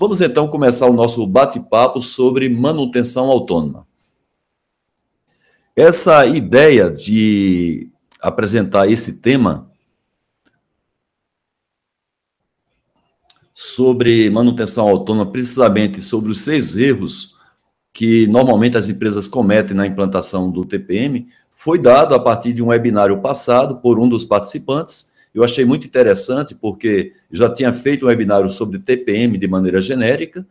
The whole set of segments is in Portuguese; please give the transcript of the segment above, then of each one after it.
Vamos então começar o nosso bate-papo sobre manutenção autônoma. Essa ideia de apresentar esse tema sobre manutenção autônoma, precisamente sobre os seis erros que normalmente as empresas cometem na implantação do TPM, foi dado a partir de um webinário passado por um dos participantes. Eu achei muito interessante, porque já tinha feito um webinário sobre TPM de maneira genérica,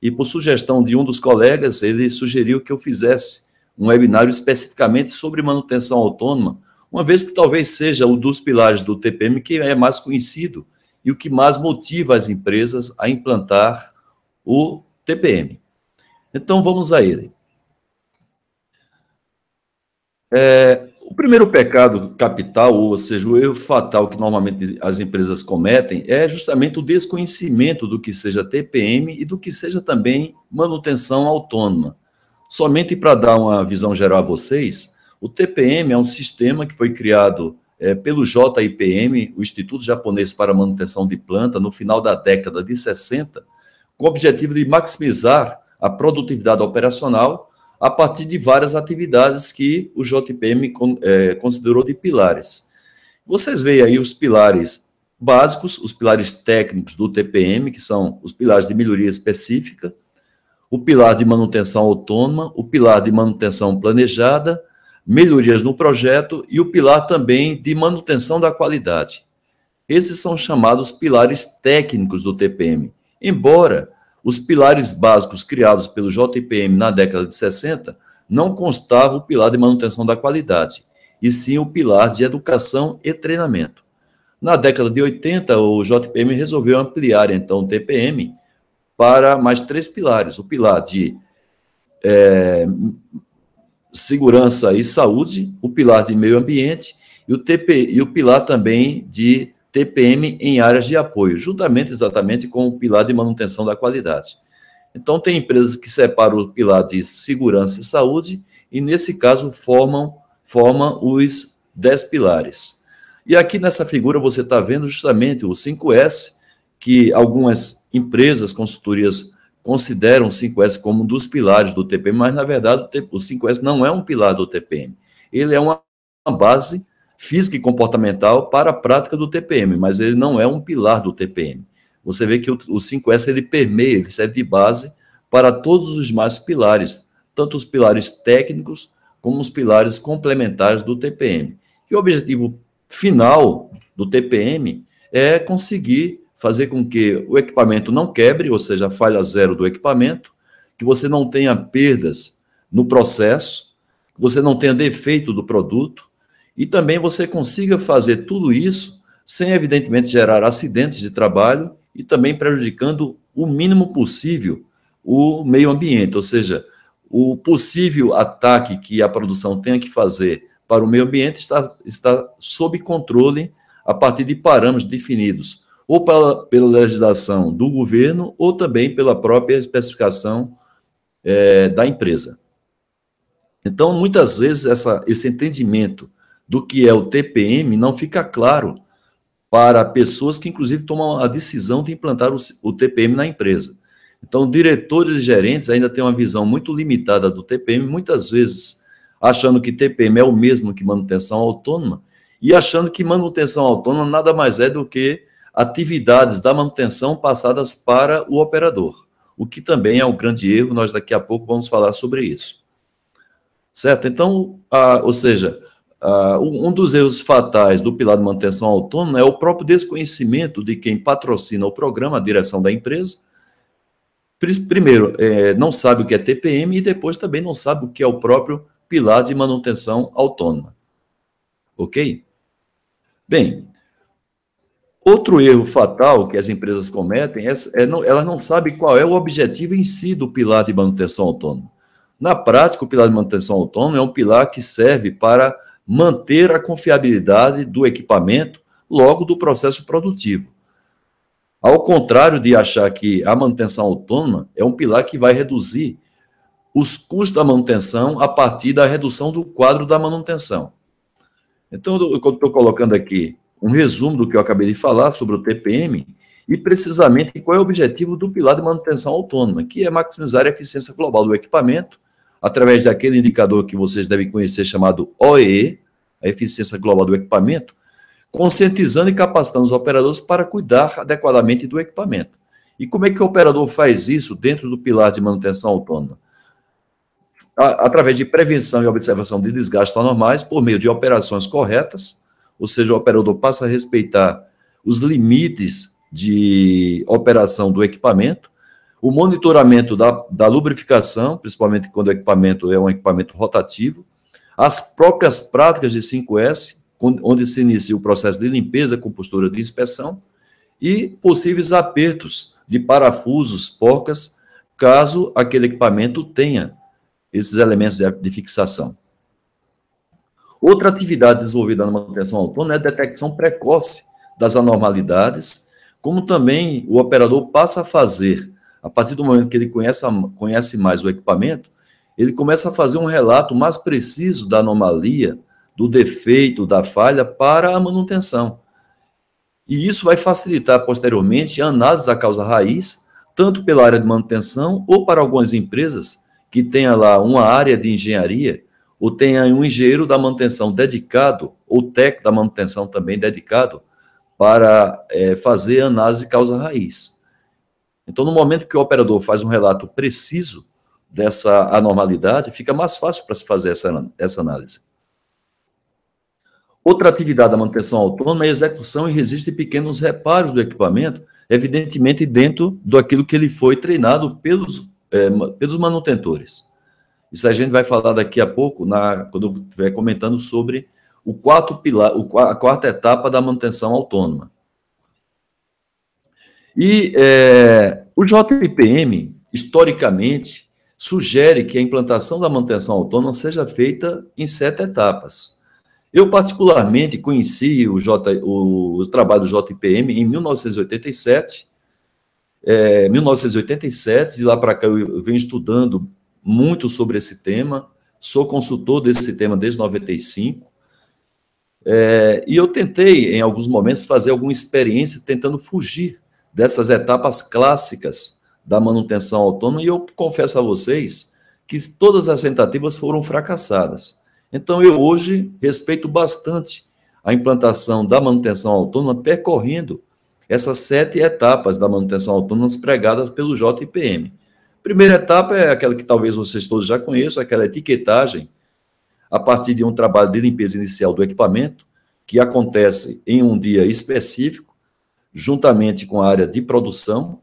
e por sugestão de um dos colegas, ele sugeriu que eu fizesse um webinário especificamente sobre manutenção autônoma, uma vez que talvez seja um dos pilares do TPM que é mais conhecido e o que mais motiva as empresas a implantar o TPM. Então vamos a ele. É, o primeiro pecado capital, ou seja, o erro fatal que normalmente as empresas cometem, é justamente o desconhecimento do que seja TPM e do que seja também manutenção autônoma. Somente para dar uma visão geral a vocês, o TPM é um sistema que foi criado é, pelo JIPM, o Instituto Japonês para Manutenção de Planta, no final da década de 60, com o objetivo de maximizar a produtividade operacional a partir de várias atividades que o JPM é, considerou de pilares. Vocês veem aí os pilares básicos, os pilares técnicos do TPM, que são os pilares de melhoria específica, o pilar de manutenção autônoma, o pilar de manutenção planejada, melhorias no projeto e o pilar também de manutenção da qualidade. Esses são chamados pilares técnicos do TPM. Embora os pilares básicos criados pelo JPM na década de 60 não constavam o pilar de manutenção da qualidade, e sim o pilar de educação e treinamento. Na década de 80, o JPM resolveu ampliar então o TPM para mais três pilares: o pilar de é, segurança e saúde, o pilar de meio ambiente e o, TP, e o pilar também de TPM em áreas de apoio, juntamente exatamente com o pilar de manutenção da qualidade. Então, tem empresas que separam o pilar de segurança e saúde, e nesse caso formam, formam os 10 pilares. E aqui nessa figura você está vendo justamente o 5S, que algumas empresas, consultorias, consideram o 5S como um dos pilares do TPM, mas na verdade o 5S não é um pilar do TPM. Ele é uma base física e comportamental para a prática do TPM, mas ele não é um pilar do TPM. Você vê que o, o 5S ele permeia, ele serve de base para todos os demais pilares, tanto os pilares técnicos como os pilares complementares do TPM. E o objetivo final do TPM é conseguir fazer com que o equipamento não quebre, ou seja, a falha zero do equipamento, que você não tenha perdas no processo, que você não tenha defeito do produto, e também você consiga fazer tudo isso sem, evidentemente, gerar acidentes de trabalho e também prejudicando o mínimo possível o meio ambiente, ou seja, o possível ataque que a produção tenha que fazer para o meio ambiente está, está sob controle a partir de parâmetros definidos, ou pela, pela legislação do governo, ou também pela própria especificação é, da empresa. Então, muitas vezes, essa, esse entendimento do que é o TPM não fica claro para pessoas que, inclusive, tomam a decisão de implantar o, TPM na empresa. Então, diretores e gerentes ainda têm uma visão muito limitada do TPM, muitas vezes achando que TPM é o mesmo que manutenção autônoma e achando que manutenção autônoma nada mais é do que atividades da manutenção passadas para o operador, o que também é um grande erro, nós daqui a pouco vamos falar sobre isso. Certo? Então, a, ou seja, Uh, um dos erros fatais do pilar de manutenção autônoma é o próprio desconhecimento de quem patrocina o programa, a direção da empresa. Primeiro, é, não sabe o que é TPM e depois também não sabe o que é o próprio pilar de manutenção autônoma. Ok? Bem, outro erro fatal que as empresas cometem é, é não, elas não sabem qual é o objetivo em si do pilar de manutenção autônoma. Na prática, o pilar de manutenção autônoma é um pilar que serve para manter a confiabilidade do equipamento logo do processo produtivo. Ao contrário de achar que a manutenção autônoma é um pilar que vai reduzir os custos da manutenção a partir da redução do quadro da manutenção. Então, eu estou colocando aqui um resumo do que eu acabei de falar sobre o TPM, e precisamente qual é o objetivo do pilar de manutenção autônoma, que é maximizar a eficiência global do equipamento, através daquele indicador que vocês devem conhecer chamado OEE, a eficiência global do equipamento, conscientizando e capacitando os operadores para cuidar adequadamente do equipamento. E como é que o operador faz isso dentro do pilar de manutenção autônoma? Através de prevenção e observação de desgastes anormais por meio de operações corretas, ou seja, o operador passa a respeitar os limites de operação do equipamento, o monitoramento da, da lubrificação, principalmente quando o equipamento é um equipamento rotativo, as próprias práticas de 5S, onde se inicia o processo de limpeza com postura de inspeção, e possíveis apertos de parafusos, porcas, caso aquele equipamento tenha esses elementos de, de fixação. Outra atividade desenvolvida na manutenção autônoma é a detecção precoce das anormalidades, como também o operador passa a fazer, a partir do momento que ele conhece, conhece mais o equipamento, ele começa a fazer um relato mais preciso da anomalia, do defeito, da falha para a manutenção. E isso vai facilitar posteriormente a análise da causa raiz, tanto pela área de manutenção ou para algumas empresas que tenha lá uma área de engenharia ou tenha um engenheiro da manutenção dedicado ou técnico da manutenção também dedicado para é, fazer análise causa raiz. Então, no momento que o operador faz um relato preciso dessa anormalidade, fica mais fácil para se fazer essa, essa análise. Outra atividade da manutenção autônoma é a execução e registro de pequenos reparos do equipamento, evidentemente dentro do aquilo que ele foi treinado pelos, é, pelos manutentores. Isso a gente vai falar daqui a pouco, na, quando eu estiver comentando sobre o quarto pilar, a quarta etapa da manutenção autônoma. E é, o JPM, historicamente, sugere que a implantação da manutenção autônoma seja feita em sete etapas. Eu, particularmente, conheci o, J, o, o trabalho do JPM em 1987. É, 1987, de lá para cá eu venho estudando muito sobre esse tema, sou consultor desse tema desde 95. É, e eu tentei, em alguns momentos, fazer alguma experiência tentando fugir dessas etapas clássicas da manutenção autônoma, e eu confesso a vocês que todas as tentativas foram fracassadas. Então, eu hoje respeito bastante a implantação da manutenção autônoma, percorrendo essas sete etapas da manutenção autônoma pregadas pelo JPM. Primeira etapa é aquela que talvez vocês todos já conheçam, aquela etiquetagem, a partir de um trabalho de limpeza inicial do equipamento, que acontece em um dia específico, juntamente com a área de produção,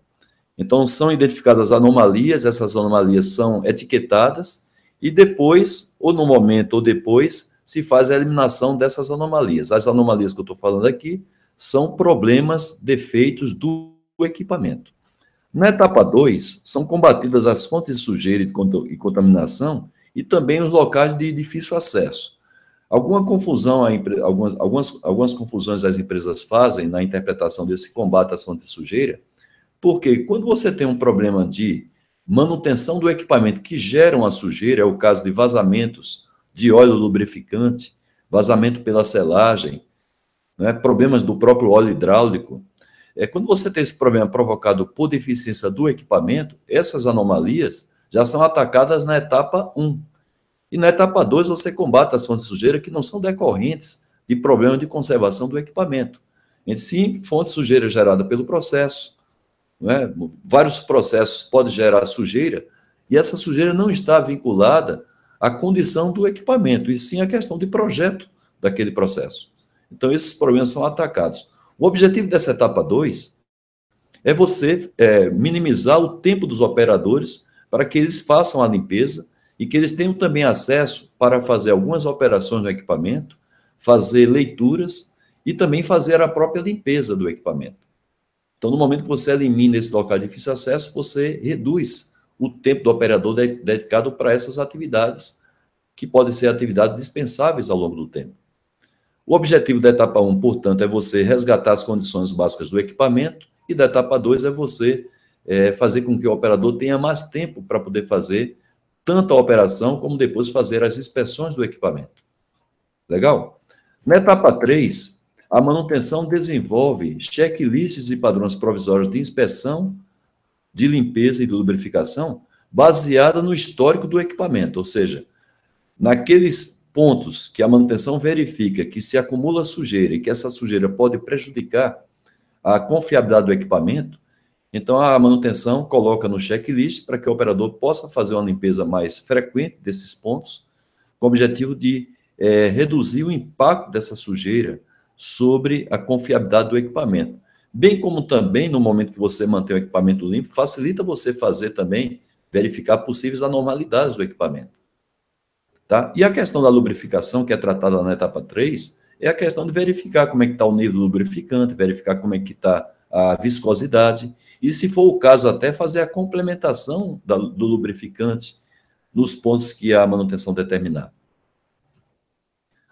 então, são identificadas anomalias, essas anomalias são etiquetadas, e depois, ou no momento ou depois, se faz a eliminação dessas anomalias. As anomalias que eu estou falando aqui são problemas, defeitos do equipamento. Na etapa 2, são combatidas as fontes de sujeira e contaminação e também os locais de difícil acesso. Alguma confusão, algumas, algumas, algumas confusões as empresas fazem na interpretação desse combate às fontes de sujeira, porque quando você tem um problema de manutenção do equipamento que geram a sujeira, é o caso de vazamentos de óleo lubrificante, vazamento pela selagem, né, problemas do próprio óleo hidráulico. É, quando você tem esse problema provocado por deficiência do equipamento, essas anomalias já são atacadas na etapa 1. E na etapa 2 você combate as fontes de sujeira que não são decorrentes de problema de conservação do equipamento. Sim, fonte de sujeira gerada pelo processo, é? vários processos podem gerar sujeira, e essa sujeira não está vinculada à condição do equipamento, e sim à questão de projeto daquele processo. Então, esses problemas são atacados. O objetivo dessa etapa 2 é você é, minimizar o tempo dos operadores para que eles façam a limpeza e que eles tenham também acesso para fazer algumas operações no equipamento, fazer leituras e também fazer a própria limpeza do equipamento. Então, no momento que você elimina esse local de difícil acesso, você reduz o tempo do operador dedicado para essas atividades, que podem ser atividades dispensáveis ao longo do tempo. O objetivo da etapa 1, portanto, é você resgatar as condições básicas do equipamento, e da etapa 2 é você é, fazer com que o operador tenha mais tempo para poder fazer tanto a operação, como depois fazer as inspeções do equipamento. Legal? Na etapa 3, a manutenção desenvolve checklists e padrões provisórios de inspeção, de limpeza e de lubrificação baseada no histórico do equipamento, ou seja, naqueles pontos que a manutenção verifica que se acumula sujeira e que essa sujeira pode prejudicar a confiabilidade do equipamento, então a manutenção coloca no checklist para que o operador possa fazer uma limpeza mais frequente desses pontos, com o objetivo de é, reduzir o impacto dessa sujeira sobre a confiabilidade do equipamento. Bem como também, no momento que você mantém o equipamento limpo, facilita você fazer também, verificar possíveis anormalidades do equipamento. Tá? E a questão da lubrificação, que é tratada na etapa 3, é a questão de verificar como é que está o nível lubrificante, verificar como é que está a viscosidade, e se for o caso, até fazer a complementação da, do lubrificante nos pontos que a manutenção determinar.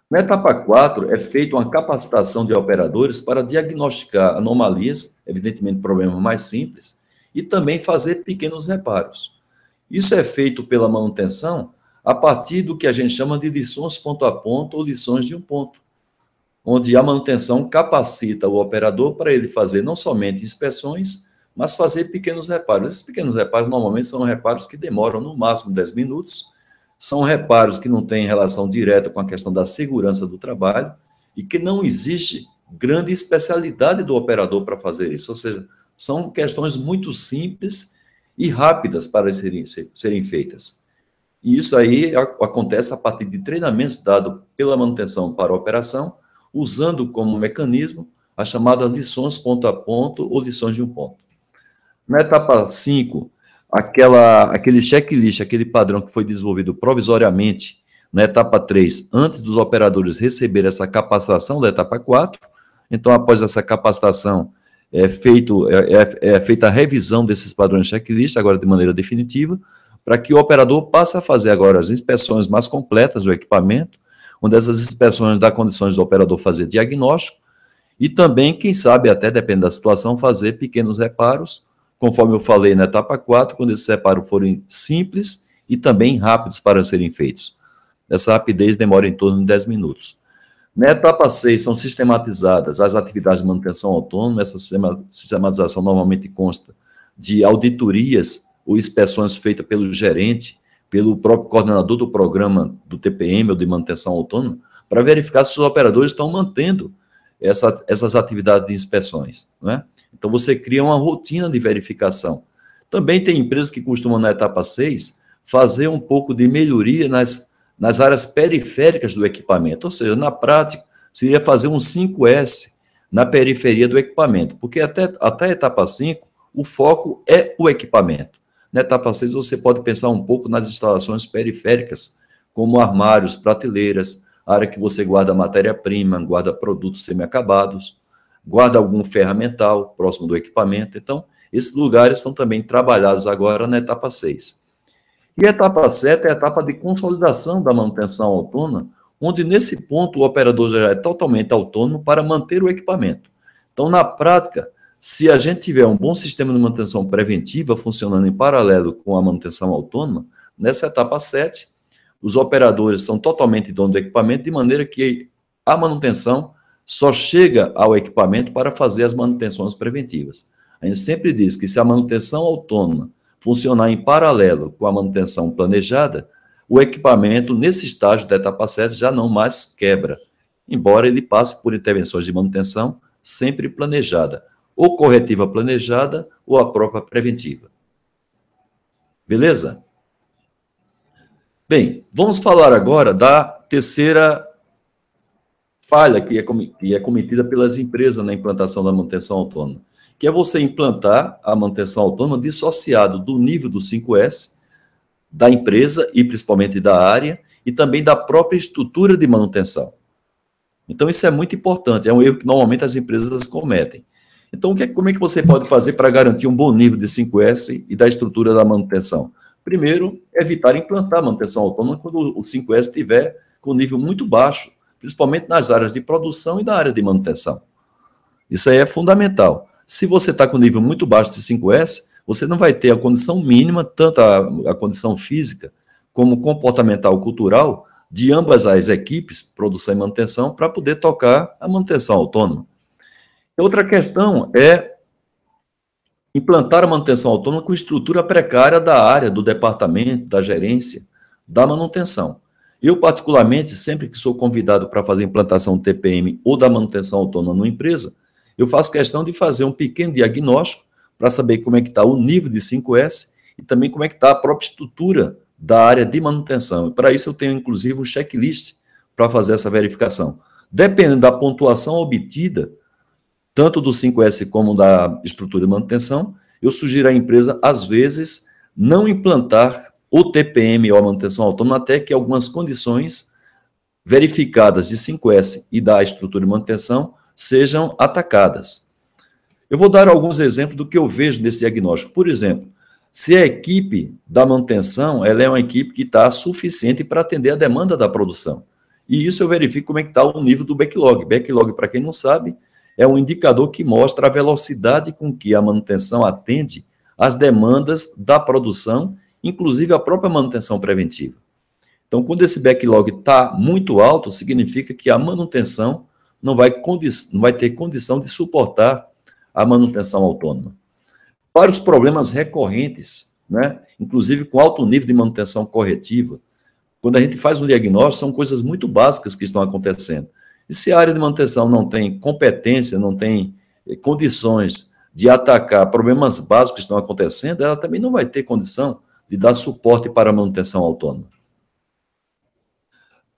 Na etapa 4, é feita uma capacitação de operadores para diagnosticar anomalias, evidentemente problemas mais simples, e também fazer pequenos reparos. Isso é feito pela manutenção a partir do que a gente chama de lições ponto a ponto ou lições de um ponto, onde a manutenção capacita o operador para ele fazer não somente inspeções, mas fazer pequenos reparos. Esses pequenos reparos normalmente são reparos que demoram no máximo 10 minutos são reparos que não têm relação direta com a questão da segurança do trabalho e que não existe grande especialidade do operador para fazer isso. Ou seja, são questões muito simples e rápidas para serem, serem feitas. E isso aí acontece a partir de treinamentos dados pela manutenção para a operação, usando como mecanismo a chamada lições ponto a ponto ou lições de um ponto. Na etapa 5, aquela, aquele checklist, aquele padrão que foi desenvolvido provisoriamente na etapa 3, antes dos operadores receberem essa capacitação da etapa 4. Então, após essa capacitação, é, feito, é, é, é feita a revisão desses padrões checklist, agora de maneira definitiva, para que o operador passe a fazer agora as inspeções mais completas do equipamento, onde essas inspeções dá condições do operador fazer diagnóstico e também, quem sabe, até depende da situação, fazer pequenos reparos conforme eu falei na etapa 4, quando esses reparos forem simples e também rápidos para serem feitos. Essa rapidez demora em torno de 10 minutos. Na etapa 6, são sistematizadas as atividades de manutenção autônoma. Essa sistematização normalmente consta de auditorias ou inspeções feitas pelo gerente, pelo próprio coordenador do programa do TPM ou de manutenção autônoma, para verificar se os operadores estão mantendo essa, essas atividades de inspeções. Né? Então, você cria uma rotina de verificação. Também tem empresas que costumam, na etapa 6, fazer um pouco de melhoria nas, nas áreas periféricas do equipamento. Ou seja, na prática, seria fazer um 5S na periferia do equipamento, porque até, até a etapa 5, o foco é o equipamento. Na etapa 6, você pode pensar um pouco nas instalações periféricas, como armários, prateleiras, área que você guarda matéria-prima, guarda produtos semi-acabados, guarda algum ferramental próximo do equipamento. Então, esses lugares são também trabalhados agora na etapa 6. E a etapa 7 é a etapa de consolidação da manutenção autônoma, onde nesse ponto o operador já é totalmente autônomo para manter o equipamento. Então, na prática, se a gente tiver um bom sistema de manutenção preventiva funcionando em paralelo com a manutenção autônoma, nessa etapa 7, os operadores são totalmente dono do equipamento, de maneira que a manutenção só chega ao equipamento para fazer as manutenções preventivas. A gente sempre diz que se a manutenção autônoma funcionar em paralelo com a manutenção planejada, o equipamento, nesse estágio da etapa 7, já não mais quebra, embora ele passe por intervenções de manutenção sempre planejada, ou corretiva planejada, ou a própria preventiva. Beleza? Bem, vamos falar agora da terceira falha que é, que é cometida pelas empresas na implantação da manutenção autônoma, que é você implantar a manutenção autônoma dissociado do nível do 5S, da empresa e principalmente da área, e também da própria estrutura de manutenção. Então, isso é muito importante, é um erro que normalmente as empresas cometem. Então, é, como é que você pode fazer para garantir um bom nível de 5S e da estrutura da manutenção? Primeiro, evitar implantar manutenção autônoma quando o 5S estiver com nível muito baixo, principalmente nas áreas de produção e na área de manutenção. Isso aí é fundamental. Se você está com nível muito baixo de 5S, você não vai ter a condição mínima, tanto a, a condição física como comportamental cultural, de ambas as equipes, produção e manutenção, para poder tocar a manutenção autônoma. Outra questão é implantar a manutenção autônoma com estrutura precária da área, do departamento, da gerência, da manutenção. Eu, particularmente, sempre que sou convidado para fazer implantação do TPM ou da manutenção autônoma numa empresa, eu faço questão de fazer um pequeno diagnóstico para saber como é que está o nível de 5S e também como é que está a própria estrutura da área de manutenção. Para isso, eu tenho, inclusive, um checklist para fazer essa verificação. Dependendo da pontuação obtida, tanto do 5S como da estrutura de manutenção, eu sugiro à empresa, às vezes, não implantar o TPM ou a manutenção autônoma até que algumas condições verificadas de 5S e da estrutura de manutenção sejam atacadas. Eu vou dar alguns exemplos do que eu vejo nesse diagnóstico. Por exemplo, se a equipe da manutenção ela é uma equipe que está suficiente para atender a demanda da produção. E isso eu verifico como é que está o nível do backlog. Backlog, para quem não sabe, é um indicador que mostra a velocidade com que a manutenção atende às demandas da produção, inclusive a própria manutenção preventiva. Então, quando esse backlog está muito alto, significa que a manutenção não vai, não vai ter condição de suportar a manutenção autônoma. Vários problemas recorrentes, né? inclusive com alto nível de manutenção corretiva. Quando a gente faz um diagnóstico, são coisas muito básicas que estão acontecendo. E se a área de manutenção não tem competência, não tem eh, condições de atacar problemas básicos que estão acontecendo, ela também não vai ter condição de dar suporte para a manutenção autônoma.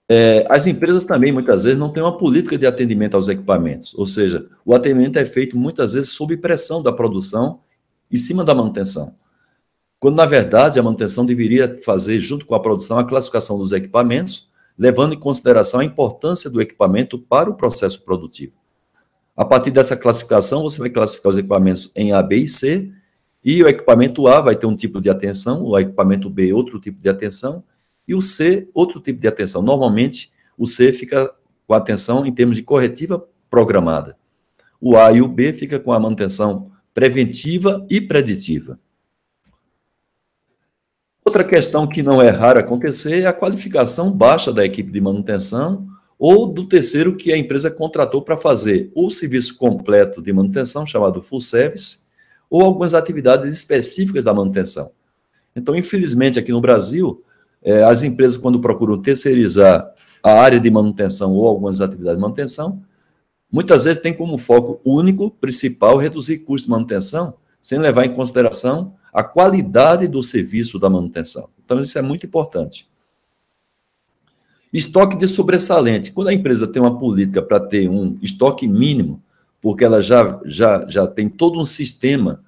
É, as empresas também, muitas vezes, não têm uma política de atendimento aos equipamentos, ou seja, o atendimento é feito muitas vezes sob pressão da produção em cima da manutenção. Quando, na verdade, a manutenção deveria fazer, junto com a produção, a classificação dos equipamentos levando em consideração a importância do equipamento para o processo produtivo. A partir dessa classificação, você vai classificar os equipamentos em A, B e C, e o equipamento A vai ter um tipo de atenção, o equipamento B outro tipo de atenção, e o C outro tipo de atenção. Normalmente, o C fica com atenção em termos de corretiva programada. O A e o B fica com a manutenção preventiva e preditiva. Outra questão que não é rara acontecer é a qualificação baixa da equipe de manutenção ou do terceiro que a empresa contratou para fazer o serviço completo de manutenção, chamado full service, ou algumas atividades específicas da manutenção. Então, infelizmente, aqui no Brasil, eh, as empresas, quando procuram terceirizar a área de manutenção ou algumas atividades de manutenção, muitas vezes tem como foco único, principal, reduzir custo de manutenção, sem levar em consideração a qualidade do serviço da manutenção. Então, isso é muito importante. Estoque de sobressalente. Quando a empresa tem uma política para ter um estoque mínimo, porque ela já, já, já tem todo um sistema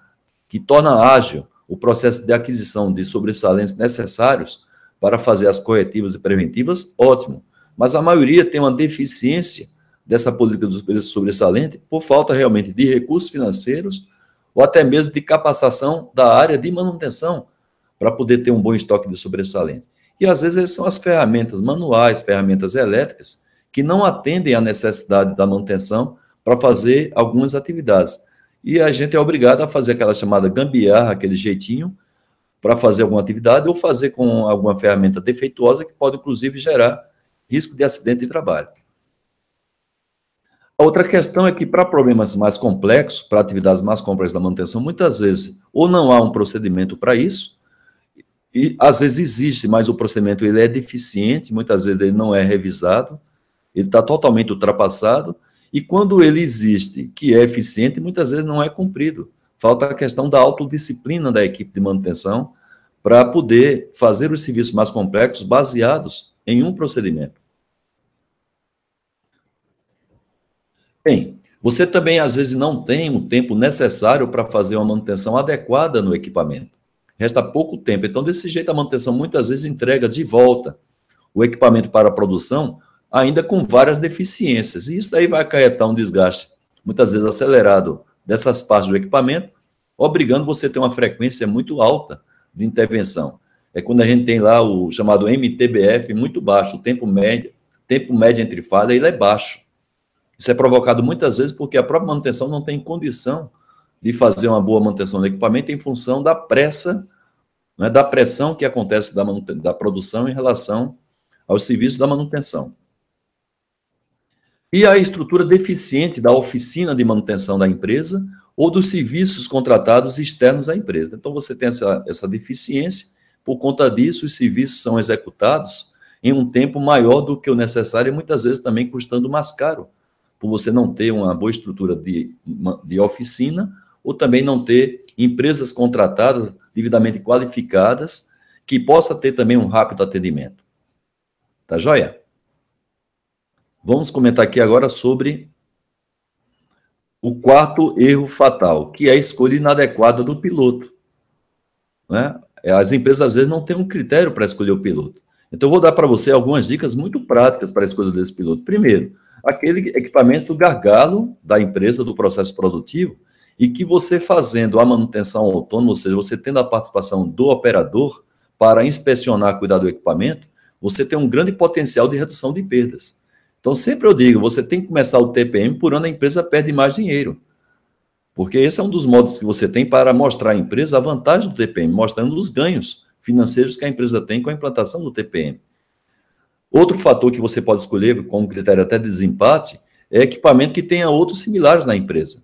que torna ágil o processo de aquisição de sobressalentes necessários para fazer as corretivas e preventivas, ótimo. Mas a maioria tem uma deficiência dessa política do sobressalente por falta realmente de recursos financeiros ou até mesmo de capacitação da área de manutenção para poder ter um bom estoque de sobressalente. E às vezes são as ferramentas manuais, ferramentas elétricas, que não atendem à necessidade da manutenção para fazer algumas atividades. E a gente é obrigado a fazer aquela chamada gambiarra, aquele jeitinho, para fazer alguma atividade ou fazer com alguma ferramenta defeituosa que pode, inclusive, gerar risco de acidente de trabalho. A outra questão é que, para problemas mais complexos, para atividades mais complexas da manutenção, muitas vezes ou não há um procedimento para isso, e às vezes existe, mas o procedimento ele é deficiente, muitas vezes ele não é revisado, ele está totalmente ultrapassado, e quando ele existe, que é eficiente, muitas vezes não é cumprido. Falta a questão da autodisciplina da equipe de manutenção para poder fazer os serviços mais complexos baseados em um procedimento. Bem, você também às vezes não tem o tempo necessário para fazer uma manutenção adequada no equipamento. Resta pouco tempo. Então, desse jeito, a manutenção muitas vezes entrega de volta o equipamento para a produção, ainda com várias deficiências. E isso daí vai acarretar um desgaste, muitas vezes acelerado, dessas partes do equipamento, obrigando você a ter uma frequência muito alta de intervenção. É quando a gente tem lá o chamado MTBF muito baixo, o tempo médio, tempo médio entre falha, ele é baixo. Isso é provocado muitas vezes porque a própria manutenção não tem condição de fazer uma boa manutenção do equipamento em função da pressa, né, da pressão que acontece da, da produção em relação aos serviços da manutenção. E a estrutura deficiente da oficina de manutenção da empresa ou dos serviços contratados externos à empresa. Então, você tem essa, essa deficiência, por conta disso, os serviços são executados em um tempo maior do que o necessário e muitas vezes também custando mais caro, por você não ter uma boa estrutura de, de oficina ou também não ter empresas contratadas devidamente qualificadas que possa ter também um rápido atendimento. Tá joia? Vamos comentar aqui agora sobre o quarto erro fatal, que é a escolha inadequada do piloto. Né? As empresas às vezes não têm um critério para escolher o piloto. Então, eu vou dar para você algumas dicas muito práticas para a escolha desse piloto. Primeiro, aquele equipamento gargalo da empresa, do processo produtivo, e que você fazendo a manutenção autônoma, ou seja, você tendo a participação do operador para inspecionar, cuidar do equipamento, você tem um grande potencial de redução de perdas. Então, sempre eu digo, você tem que começar o TPM por onde a empresa perde mais dinheiro. Porque esse é um dos modos que você tem para mostrar à empresa a vantagem do TPM, mostrando os ganhos financeiros que a empresa tem com a implantação do TPM. Outro fator que você pode escolher como critério até de desempate é equipamento que tenha outros similares na empresa.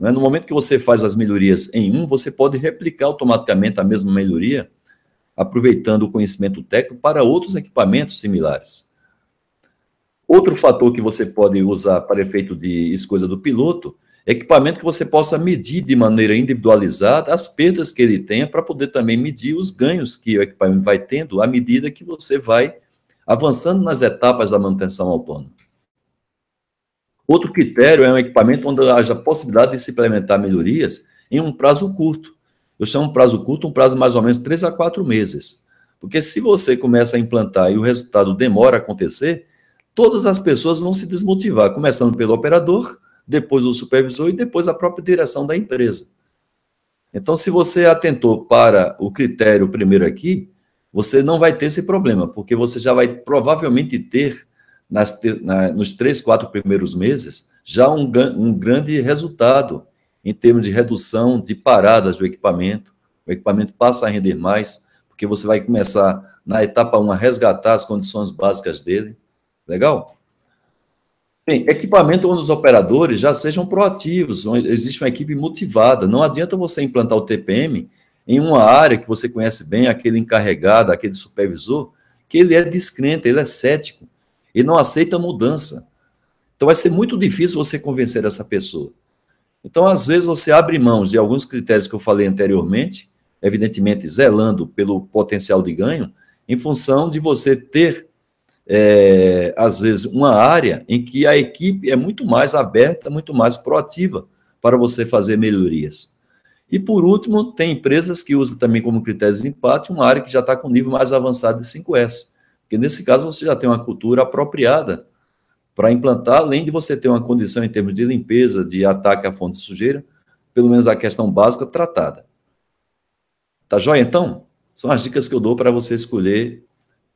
Né? No momento que você faz as melhorias em um, você pode replicar automaticamente a mesma melhoria, aproveitando o conhecimento técnico para outros equipamentos similares. Outro fator que você pode usar para efeito de escolha do piloto equipamento que você possa medir de maneira individualizada as perdas que ele tenha, para poder também medir os ganhos que o equipamento vai tendo à medida que você vai avançando nas etapas da manutenção autônoma. Outro critério é um equipamento onde haja possibilidade de se implementar melhorias em um prazo curto. Eu chamo prazo curto um prazo mais ou menos 3 a 4 meses. Porque se você começa a implantar e o resultado demora a acontecer, todas as pessoas vão se desmotivar, começando pelo operador, depois o supervisor e depois a própria direção da empresa. Então, se você atentou para o critério primeiro aqui, você não vai ter esse problema, porque você já vai provavelmente ter, nas, na, nos três, quatro primeiros meses, já um, um grande resultado em termos de redução de paradas do equipamento. O equipamento passa a render mais, porque você vai começar, na etapa 1, a resgatar as condições básicas dele. Legal? Bem, equipamento onde os operadores já sejam proativos, existe uma equipe motivada. Não adianta você implantar o TPM em uma área que você conhece bem, aquele encarregado, aquele supervisor, que ele é descrente, ele é cético, ele não aceita mudança. Então vai ser muito difícil você convencer essa pessoa. Então, às vezes, você abre mão de alguns critérios que eu falei anteriormente, evidentemente zelando pelo potencial de ganho, em função de você ter é, às vezes, uma área em que a equipe é muito mais aberta, muito mais proativa para você fazer melhorias. E, por último, tem empresas que usam também como critério de empate uma área que já está com nível mais avançado de 5S, porque nesse caso você já tem uma cultura apropriada para implantar, além de você ter uma condição em termos de limpeza, de ataque à fonte de sujeira, pelo menos a questão básica tratada. Tá joia, então? São as dicas que eu dou para você escolher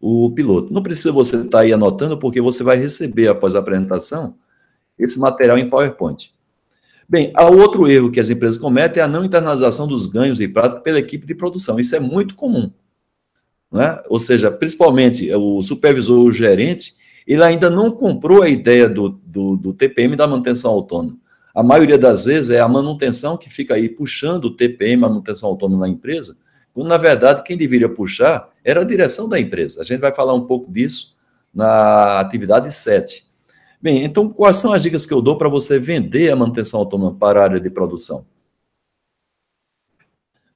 o piloto. Não precisa você estar tá aí anotando, porque você vai receber, após a apresentação, esse material em PowerPoint. Bem, há outro erro que as empresas cometem é a não internalização dos ganhos e prática pela equipe de produção. Isso é muito comum. Né? Ou seja, principalmente o supervisor, o gerente, ele ainda não comprou a ideia do, do, do TPM da manutenção autônoma. A maioria das vezes é a manutenção que fica aí puxando o TPM, a manutenção autônoma na empresa, quando na verdade quem deveria puxar era a direção da empresa. A gente vai falar um pouco disso na atividade 7. Bem, então quais são as dicas que eu dou para você vender a manutenção autônoma para a área de produção?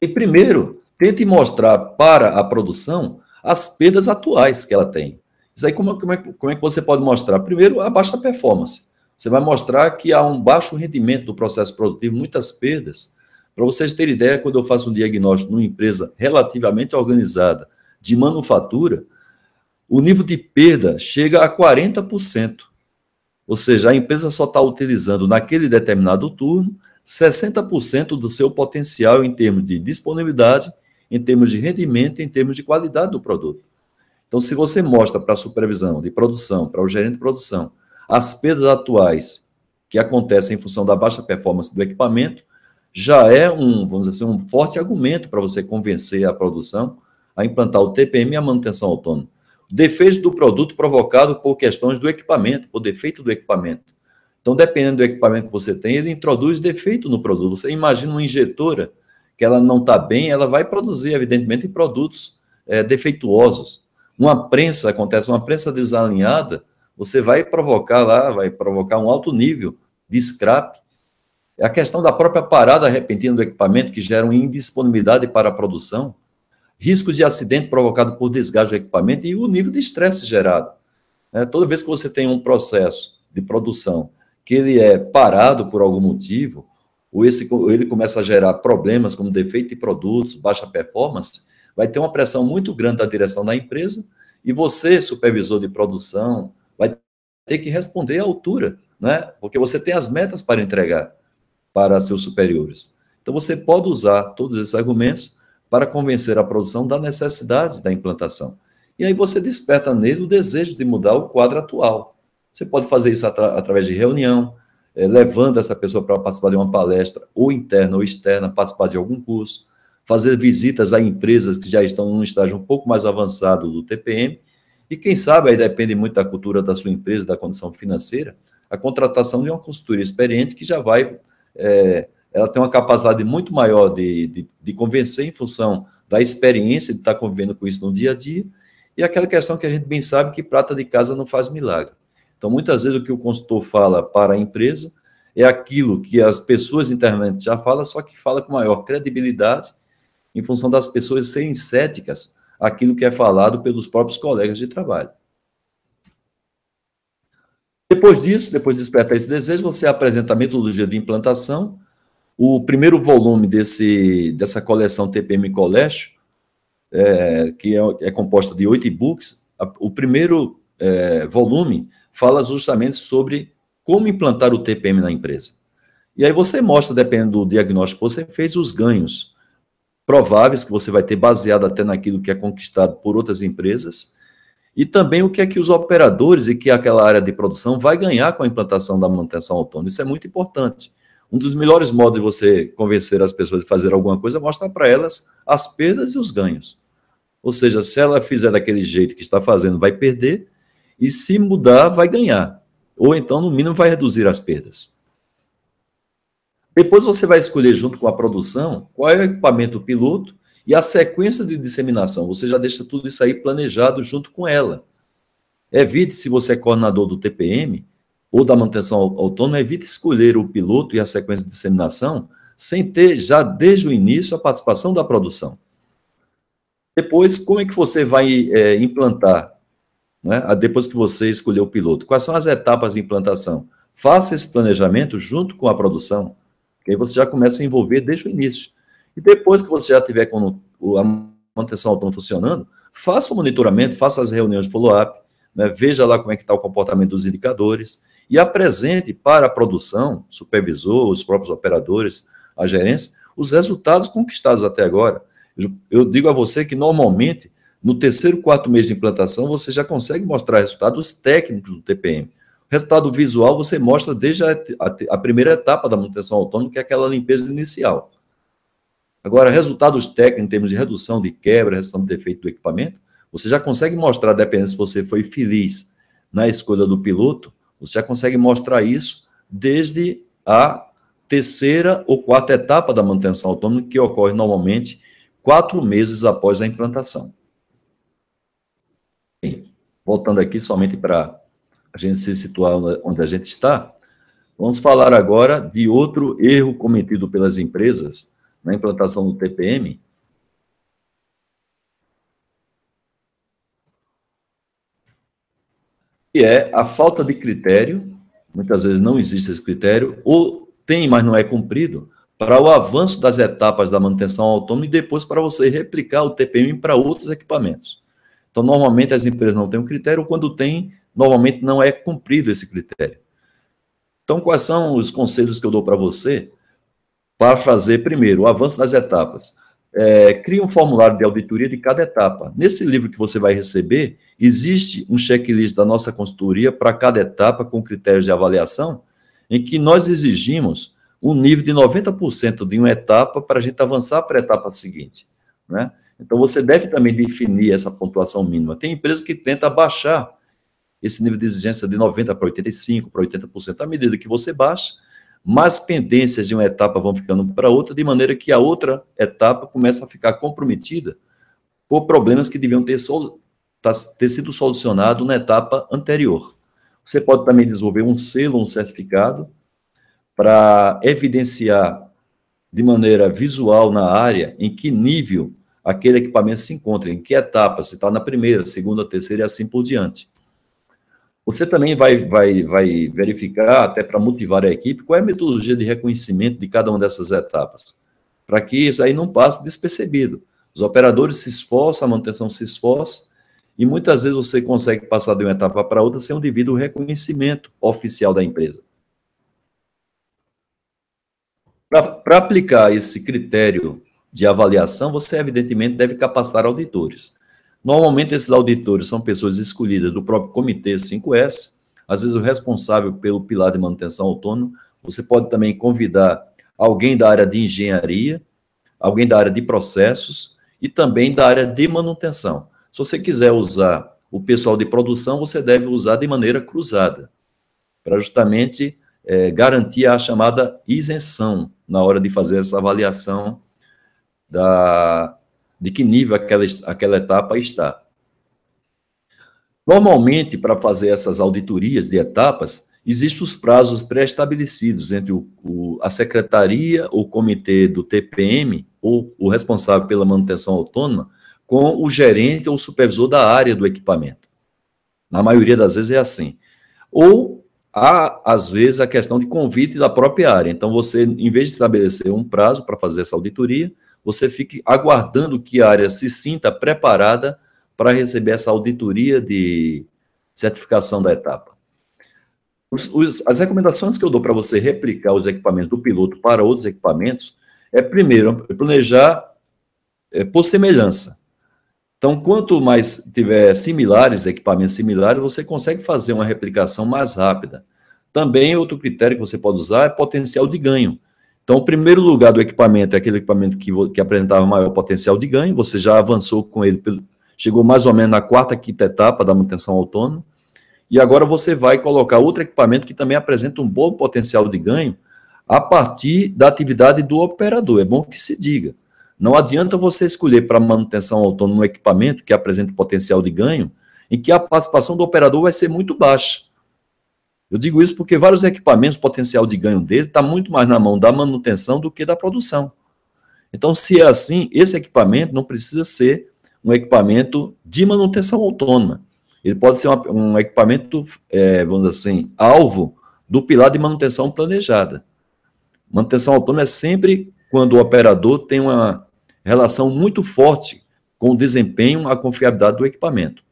E primeiro, tente mostrar para a produção as perdas atuais que ela tem. Isso aí, como, como, é, como é que você pode mostrar? Primeiro, a baixa performance. Você vai mostrar que há um baixo rendimento do processo produtivo, muitas perdas. Para vocês terem ideia, quando eu faço um diagnóstico numa empresa relativamente organizada, de manufatura, o nível de perda chega a 40%. Ou seja, a empresa só está utilizando naquele determinado turno 60% do seu potencial em termos de disponibilidade, em termos de rendimento, em termos de qualidade do produto. Então, se você mostra para a supervisão de produção, para o gerente de produção, as perdas atuais que acontecem em função da baixa performance do equipamento, já é um, vamos dizer assim, um forte argumento para você convencer a produção a implantar o TPM e a manutenção autônoma. Defeitos do produto provocado por questões do equipamento, por defeito do equipamento. Então, dependendo do equipamento que você tem, ele introduz defeito no produto. Você imagina uma injetora que ela não está bem, ela vai produzir, evidentemente, produtos é, defeituosos. Uma prensa, acontece uma prensa desalinhada, você vai provocar lá, vai provocar um alto nível de scrap. A questão da própria parada repentina do equipamento, que gera uma indisponibilidade para a produção, riscos de acidente provocado por desgaste do equipamento e o nível de estresse gerado. É, toda vez que você tem um processo de produção que ele é parado por algum motivo, ou esse, ele começa a gerar problemas como defeito de produtos, baixa performance, vai ter uma pressão muito grande da direção da empresa e você, supervisor de produção, vai ter que responder à altura, né? Porque você tem as metas para entregar para seus superiores. Então você pode usar todos esses argumentos para convencer a produção da necessidade da implantação. E aí você desperta nele o desejo de mudar o quadro atual. Você pode fazer isso atra através de reunião, é, levando essa pessoa para participar de uma palestra, ou interna ou externa, participar de algum curso, fazer visitas a empresas que já estão num estágio um pouco mais avançado do TPM, e quem sabe, aí depende muito da cultura da sua empresa, da condição financeira, a contratação de uma consultoria experiente que já vai, é, ela tem uma capacidade muito maior de, de, de convencer em função da experiência de estar convivendo com isso no dia a dia, e aquela questão que a gente bem sabe que prata de casa não faz milagre. Então, muitas vezes o que o consultor fala para a empresa é aquilo que as pessoas internamente já falam, só que fala com maior credibilidade, em função das pessoas serem céticas àquilo que é falado pelos próprios colegas de trabalho. Depois disso, depois de despertar esse desejo, você apresenta a metodologia de implantação. O primeiro volume desse, dessa coleção TPM Colégio, é, que é, é composta de oito e-books, o primeiro é, volume fala justamente sobre como implantar o TPM na empresa. E aí você mostra, dependendo do diagnóstico que você fez, os ganhos prováveis que você vai ter baseado até naquilo que é conquistado por outras empresas, e também o que é que os operadores e que aquela área de produção vai ganhar com a implantação da manutenção autônoma. Isso é muito importante. Um dos melhores modos de você convencer as pessoas de fazer alguma coisa é mostrar para elas as perdas e os ganhos. Ou seja, se ela fizer daquele jeito que está fazendo, vai perder, e se mudar, vai ganhar. Ou então, no mínimo, vai reduzir as perdas. Depois você vai escolher, junto com a produção, qual é o equipamento piloto e a sequência de disseminação. Você já deixa tudo isso aí planejado junto com ela. Evite, se você é coordenador do TPM ou da manutenção autônoma, evite escolher o piloto e a sequência de disseminação sem ter já desde o início a participação da produção. Depois, como é que você vai é, implantar né, depois que você escolheu o piloto? Quais são as etapas de implantação? Faça esse planejamento junto com a produção, que aí você já começa a envolver desde o início. E depois que você já tiver com a manutenção autônoma funcionando, faça o monitoramento, faça as reuniões de follow-up, né, veja lá como é que está o comportamento dos indicadores e apresente para a produção, supervisor, os próprios operadores, a gerência, os resultados conquistados até agora. Eu, digo a você que normalmente no terceiro, quarto mês de implantação, você já consegue mostrar resultados técnicos do TPM. O resultado visual você mostra desde a, a, a primeira etapa da manutenção autônoma, que é aquela limpeza inicial. Agora, resultados técnicos em termos de redução de quebra, redução de defeito do equipamento, você já consegue mostrar, dependendo se você foi feliz na escolha do piloto, você consegue mostrar isso desde a terceira ou quarta etapa da manutenção autônoma, que ocorre normalmente quatro meses após a implantação. Voltando aqui somente para a gente se situar onde a gente está, vamos falar agora de outro erro cometido pelas empresas na implantação do TPM, que é a falta de critério, muitas vezes não existe esse critério, ou tem, mas não é cumprido, para o avanço das etapas da manutenção autônoma e depois para você replicar o TPM para outros equipamentos. Então, normalmente as empresas não têm um critério, quando tem, normalmente não é cumprido esse critério. Então, quais são os conselhos que eu dou para você para fazer, primeiro, o avanço das etapas? É, crie um formulário de auditoria de cada etapa. Nesse livro que você vai receber, existe um checklist da nossa consultoria para cada etapa com critérios de avaliação, em que nós exigimos um nível de 90% de uma etapa para a gente avançar para a etapa seguinte. Né? Então, você deve também definir essa pontuação mínima. Tem empresas que tentam baixar esse nível de exigência de 90% para 85%, para 80%. À medida que você baixa, mais pendências de uma etapa vão ficando para outra, de maneira que a outra etapa começa a ficar comprometida por problemas que deviam ter, tá, ter sido solucionados na etapa anterior. Você pode também desenvolver um selo, um certificado, para evidenciar de maneira visual na área em que nível aquele equipamento se encontra, em que etapa, se está na primeira, segunda, terceira e assim por diante. Você também vai, vai, vai verificar, até para motivar a equipe, qual é a metodologia de reconhecimento de cada uma dessas etapas, para que isso aí não passe despercebido. Os operadores se esforçam, a manutenção se esforça, e muitas vezes você consegue passar de uma etapa para outra sem o devido reconhecimento oficial da empresa. Para aplicar esse critério de avaliação, você evidentemente deve capacitar auditores. Normalmente, esses auditores são pessoas escolhidas do próprio comitê 5S, às vezes o responsável pelo pilar de manutenção autônoma. Você pode também convidar alguém da área de engenharia, alguém da área de processos e também da área de manutenção. Se você quiser usar o pessoal de produção, você deve usar de maneira cruzada, para justamente é, garantir a chamada isenção na hora de fazer essa avaliação da, de que nível aquela, aquela etapa está. Normalmente, para fazer essas auditorias de etapas, existem os prazos pré-estabelecidos entre o, o, a secretaria, o comitê do TPM, ou o responsável pela manutenção autônoma, com o gerente ou supervisor da área do equipamento. Na maioria das vezes é assim. Ou há, às vezes, a questão de convite da própria área. Então, você, em vez de estabelecer um prazo para fazer essa auditoria, você fique aguardando que a área se sinta preparada para receber essa auditoria de certificação da etapa. Os, os, as recomendações que eu dou para você replicar os equipamentos do piloto para outros equipamentos é, primeiro, planejar é, por semelhança. Então, quanto mais tiver similares, equipamentos similares, você consegue fazer uma replicação mais rápida. Também, outro critério que você pode usar é potencial de ganho. Então, o primeiro lugar do equipamento é aquele equipamento que, que apresentava maior potencial de ganho, você já avançou com ele, chegou mais ou menos na quarta, quinta etapa da manutenção autônoma, e agora você vai colocar outro equipamento que também apresenta um bom potencial de ganho a partir da atividade do operador. É bom que se diga. Não adianta você escolher para manutenção autônoma um equipamento que apresenta potencial de ganho, em que a participação do operador vai ser muito baixa. Eu digo isso porque vários equipamentos, o potencial de ganho dele está muito mais na mão da manutenção do que da produção. Então, se é assim, esse equipamento não precisa ser um equipamento de manutenção autônoma. Ele pode ser uma, um equipamento, é, vamos dizer assim, alvo do pilar de manutenção planejada. Manutenção autônoma é sempre quando o operador tem uma relação muito forte com o desempenho, a confiabilidade do equipamento.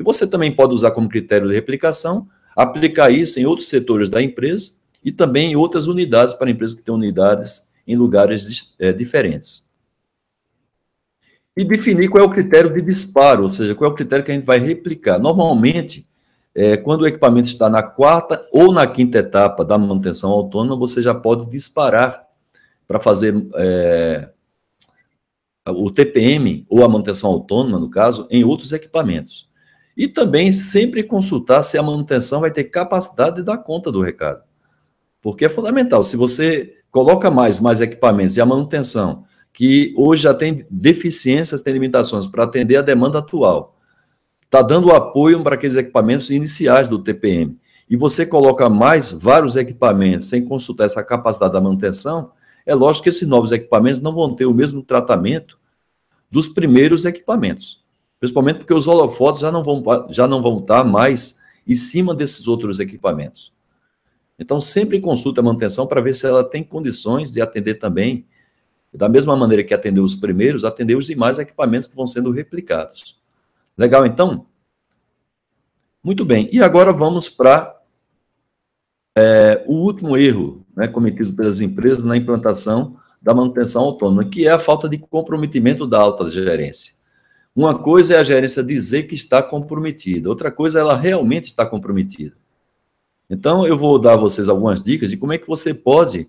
E você também pode usar como critério de replicação aplicar isso em outros setores da empresa e também em outras unidades para empresas que têm unidades em lugares é, diferentes. E definir qual é o critério de disparo, ou seja, qual é o critério que a gente vai replicar. Normalmente, é, quando o equipamento está na quarta ou na quinta etapa da manutenção autônoma, você já pode disparar para fazer é, o TPM ou a manutenção autônoma, no caso, em outros equipamentos. E também sempre consultar se a manutenção vai ter capacidade de dar conta do recado. Porque é fundamental. Se você coloca mais, mais equipamentos e a manutenção, que hoje já tem deficiências, tem limitações para atender a demanda atual, está dando apoio para aqueles equipamentos iniciais do TPM, e você coloca mais vários equipamentos sem consultar essa capacidade da manutenção, é lógico que esses novos equipamentos não vão ter o mesmo tratamento dos primeiros equipamentos. Principalmente porque os holofotes já não vão, já não vão estar mais em cima desses outros equipamentos. Então, sempre consulta a manutenção para ver se ela tem condições de atender também, da mesma maneira que atendeu os primeiros, atender os demais equipamentos que vão sendo replicados. Legal, então? Muito bem. E agora vamos para é, o último erro né, cometido pelas empresas na implantação da manutenção autônoma, que é a falta de comprometimento da alta gerência. Uma coisa é a gerência dizer que está comprometida, outra coisa é ela realmente está comprometida. Então, eu vou dar a vocês algumas dicas de como é que você pode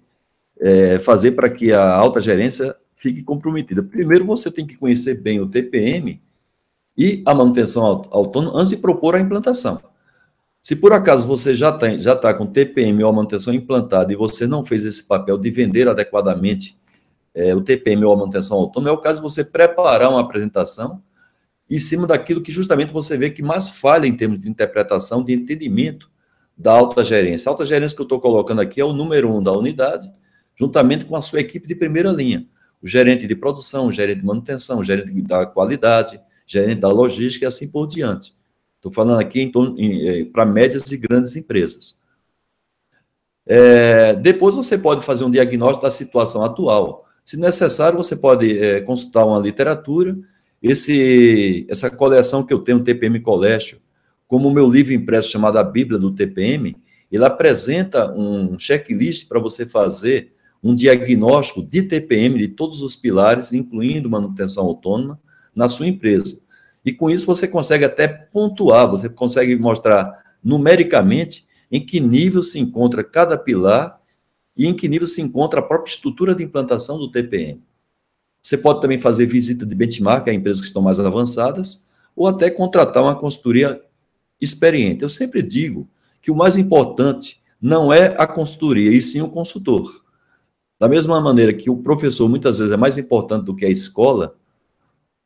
é, fazer para que a alta gerência fique comprometida. Primeiro, você tem que conhecer bem o TPM e a manutenção autônoma antes de propor a implantação. Se por acaso você já está já tá com TPM ou a manutenção implantada e você não fez esse papel de vender adequadamente é, o TPM ou a manutenção autônoma, é o caso de você preparar uma apresentação em cima daquilo que justamente você vê que mais falha em termos de interpretação, de entendimento da alta gerência. A alta gerência que eu estou colocando aqui é o número um da unidade, juntamente com a sua equipe de primeira linha. O gerente de produção, o gerente de manutenção, o gerente da qualidade, gerente da logística e assim por diante. Estou falando aqui é, para médias e grandes empresas. É, depois você pode fazer um diagnóstico da situação atual. Se necessário, você pode é, consultar uma literatura. Esse, essa coleção que eu tenho, TPM Colégio, como o meu livro impresso chamado A Bíblia do TPM, ele apresenta um checklist para você fazer um diagnóstico de TPM de todos os pilares, incluindo manutenção autônoma, na sua empresa. E com isso você consegue até pontuar, você consegue mostrar numericamente em que nível se encontra cada pilar e em que nível se encontra a própria estrutura de implantação do TPM. Você pode também fazer visita de benchmark a empresas que estão mais avançadas, ou até contratar uma consultoria experiente. Eu sempre digo que o mais importante não é a consultoria, e sim o consultor. Da mesma maneira que o professor muitas vezes é mais importante do que a escola,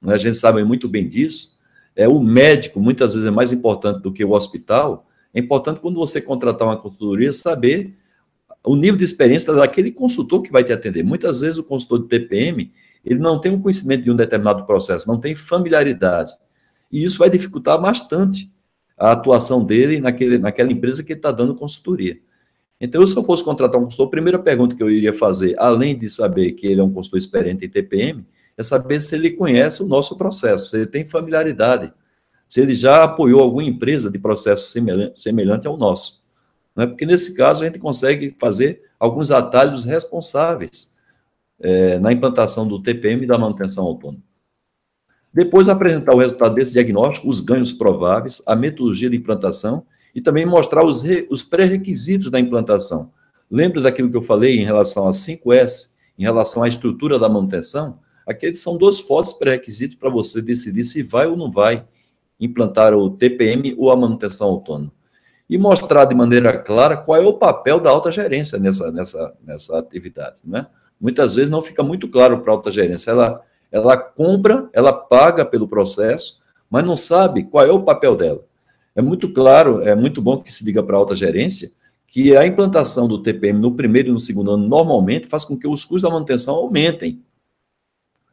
né? a gente sabe muito bem disso, é o médico muitas vezes é mais importante do que o hospital, é importante quando você contratar uma consultoria saber o nível de experiência daquele consultor que vai te atender. Muitas vezes o consultor de TPM, ele não tem um conhecimento de um determinado processo, não tem familiaridade. E isso vai dificultar bastante a atuação dele naquele, naquela empresa que ele está dando consultoria. Então, se eu fosse contratar um consultor, a primeira pergunta que eu iria fazer, além de saber que ele é um consultor experiente em TPM, é saber se ele conhece o nosso processo, se ele tem familiaridade, se ele já apoiou alguma empresa de processo semelhante ao nosso. Né? Porque nesse caso a gente consegue fazer alguns atalhos responsáveis é, na implantação do TPM e da manutenção autônoma. Depois apresentar o resultado desse diagnóstico, os ganhos prováveis, a metodologia de implantação e também mostrar os, os pré-requisitos da implantação. Lembra daquilo que eu falei em relação a 5S, em relação à estrutura da manutenção? Aqueles são dois fortes pré-requisitos para você decidir se vai ou não vai implantar o TPM ou a manutenção autônoma. E mostrar de maneira clara qual é o papel da alta gerência nessa, nessa, nessa atividade. Né? Muitas vezes não fica muito claro para a alta gerência. Ela, ela compra, ela paga pelo processo, mas não sabe qual é o papel dela. É muito claro, é muito bom que se diga para a alta gerência que a implantação do TPM no primeiro e no segundo ano normalmente faz com que os custos da manutenção aumentem.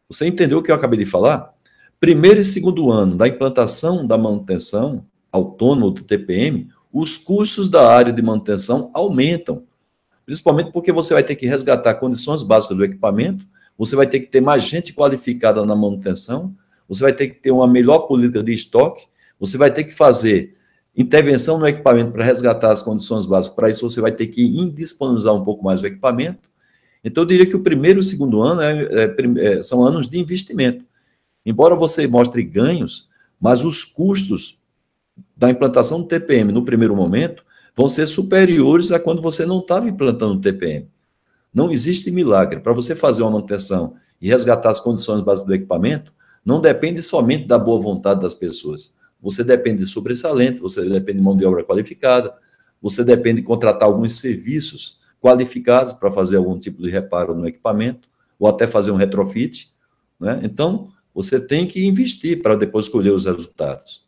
Você entendeu o que eu acabei de falar? Primeiro e segundo ano da implantação da manutenção autônoma do TPM, os custos da área de manutenção aumentam, principalmente porque você vai ter que resgatar condições básicas do equipamento, você vai ter que ter mais gente qualificada na manutenção, você vai ter que ter uma melhor política de estoque, você vai ter que fazer intervenção no equipamento para resgatar as condições básicas. Para isso, você vai ter que indisponibilizar um pouco mais o equipamento. Então, eu diria que o primeiro e o segundo ano é, é, é, são anos de investimento. Embora você mostre ganhos, mas os custos da implantação do TPM no primeiro momento vão ser superiores a quando você não estava implantando o TPM. Não existe milagre. Para você fazer uma manutenção e resgatar as condições básicas do equipamento, não depende somente da boa vontade das pessoas. Você depende de sobressalentes, você depende de mão de obra qualificada, você depende de contratar alguns serviços qualificados para fazer algum tipo de reparo no equipamento, ou até fazer um retrofit. Né? Então, você tem que investir para depois colher os resultados.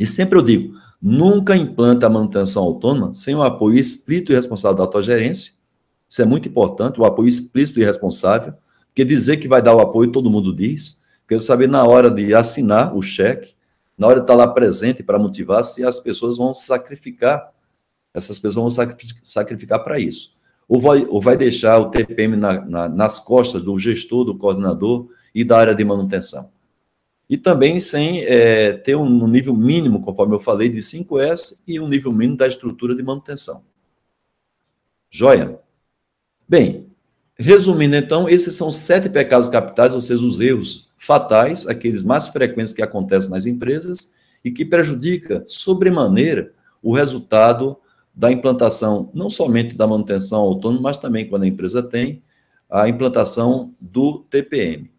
E sempre eu digo, nunca implanta a manutenção autônoma sem o apoio explícito e responsável da autogerência. Isso é muito importante, o apoio explícito e responsável, porque dizer que vai dar o apoio, todo mundo diz. Quero saber na hora de assinar o cheque, na hora de estar lá presente para motivar, se as pessoas vão sacrificar essas pessoas vão sacrificar para isso. Ou vai, ou vai deixar o TPM na, na, nas costas do gestor, do coordenador e da área de manutenção. E também sem é, ter um nível mínimo, conforme eu falei, de 5S e um nível mínimo da estrutura de manutenção. Joia? Bem, resumindo então, esses são sete pecados capitais, ou seja, os erros fatais, aqueles mais frequentes que acontecem nas empresas e que prejudica sobremaneira o resultado da implantação, não somente da manutenção autônoma, mas também quando a empresa tem a implantação do TPM.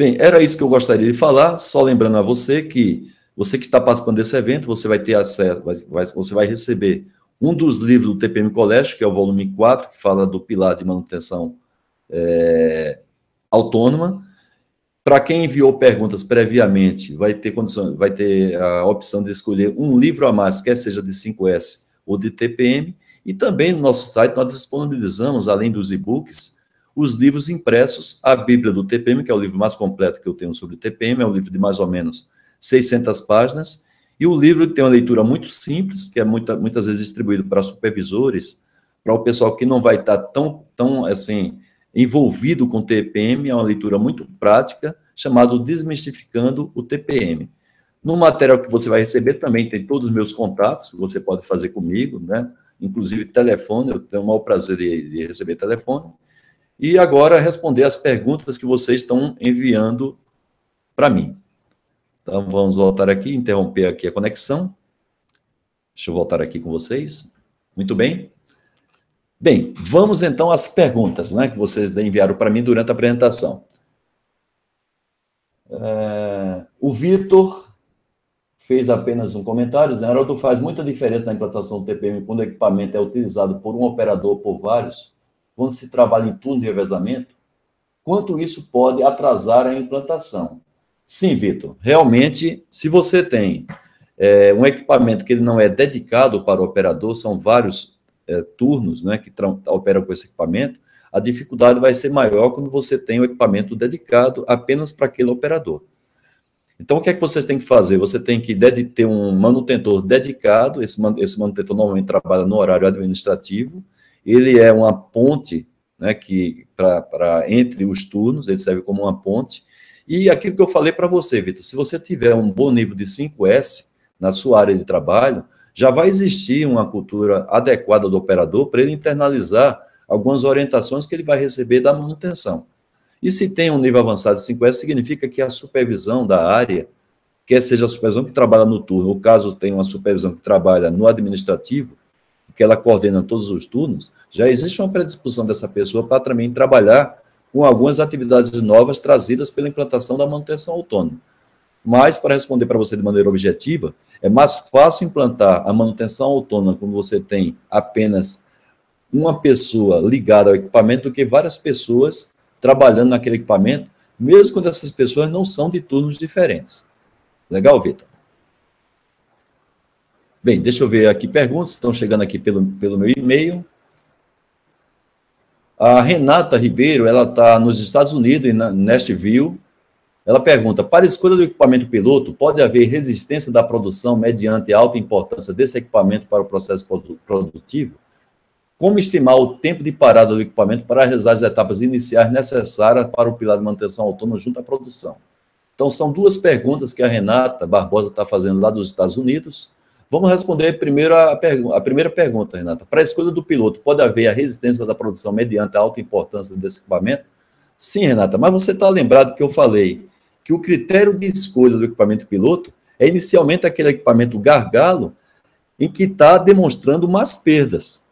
Bem, era isso que eu gostaria de falar, só lembrando a você que você que está participando desse evento, você vai ter acesso, vai, vai, você vai receber um dos livros do TPM Colégio, que é o volume 4, que fala do pilar de manutenção é, autônoma. Para quem enviou perguntas previamente, vai ter condição, vai ter a opção de escolher um livro a mais, quer seja de 5S ou de TPM, e também no nosso site nós disponibilizamos, além dos e-books, os livros impressos, a Bíblia do TPM, que é o livro mais completo que eu tenho sobre TPM, é um livro de mais ou menos 600 páginas, e o livro tem uma leitura muito simples, que é muita, muitas vezes distribuído para supervisores, para o pessoal que não vai estar tão, tão assim, envolvido com TPM, é uma leitura muito prática, chamado Desmistificando o TPM. No material que você vai receber também tem todos os meus contatos, que você pode fazer comigo, né? Inclusive telefone, eu tenho o maior prazer de, de receber telefone. E agora responder as perguntas que vocês estão enviando para mim. Então, vamos voltar aqui, interromper aqui a conexão. Deixa eu voltar aqui com vocês. Muito bem. Bem, vamos então às perguntas né, que vocês enviaram para mim durante a apresentação. É, o Vitor fez apenas um comentário, dizendo, Haroldo, faz muita diferença na implantação do TPM quando o equipamento é utilizado por um operador ou por vários, quando se trabalha em turno de revezamento? Quanto isso pode atrasar a implantação? Sim, Vitor. Realmente, se você tem é, um equipamento que ele não é dedicado para o operador, são vários é, turnos né, que operam com esse equipamento, a dificuldade vai ser maior quando você tem o equipamento dedicado apenas para aquele operador. Então, o que é que você tem que fazer? Você tem que ter um manutentor dedicado, esse, esse manutentor normalmente trabalha no horário administrativo, ele é uma ponte né, que para entre os turnos, ele serve como uma ponte, e aquilo que eu falei para você, Vitor, se você tiver um bom nível de 5S na sua área de trabalho, já vai existir uma cultura adequada do operador para ele internalizar algumas orientações que ele vai receber da manutenção. E se tem um nível avançado de 5S, significa que a supervisão da área, quer seja a supervisão que trabalha no turno, ou caso tenha uma supervisão que trabalha no administrativo, que ela coordena todos os turnos, já existe uma predisposição dessa pessoa para também trabalhar com algumas atividades novas trazidas pela implantação da manutenção autônoma. Mas, para responder para você de maneira objetiva, é mais fácil implantar a manutenção autônoma quando você tem apenas uma pessoa ligada ao equipamento do que várias pessoas trabalhando naquele equipamento, mesmo quando essas pessoas não são de turnos diferentes. Legal, Vitor? Bem, deixa eu ver aqui perguntas, estão chegando aqui pelo, pelo meu e-mail. A Renata Ribeiro, ela está nos Estados Unidos, em Nashville. Ela pergunta: para a escolha do equipamento piloto, pode haver resistência da produção mediante a alta importância desse equipamento para o processo produtivo? Como estimar o tempo de parada do equipamento para realizar as etapas iniciais necessárias para o pilar de manutenção autônoma junto à produção? Então, são duas perguntas que a Renata Barbosa está fazendo lá dos Estados Unidos. Vamos responder primeiro a, a primeira pergunta, Renata. Para a escolha do piloto, pode haver a resistência da produção mediante a alta importância desse equipamento? Sim, Renata, mas você está lembrado que eu falei que o critério de escolha do equipamento piloto é inicialmente aquele equipamento gargalo em que está demonstrando mais perdas.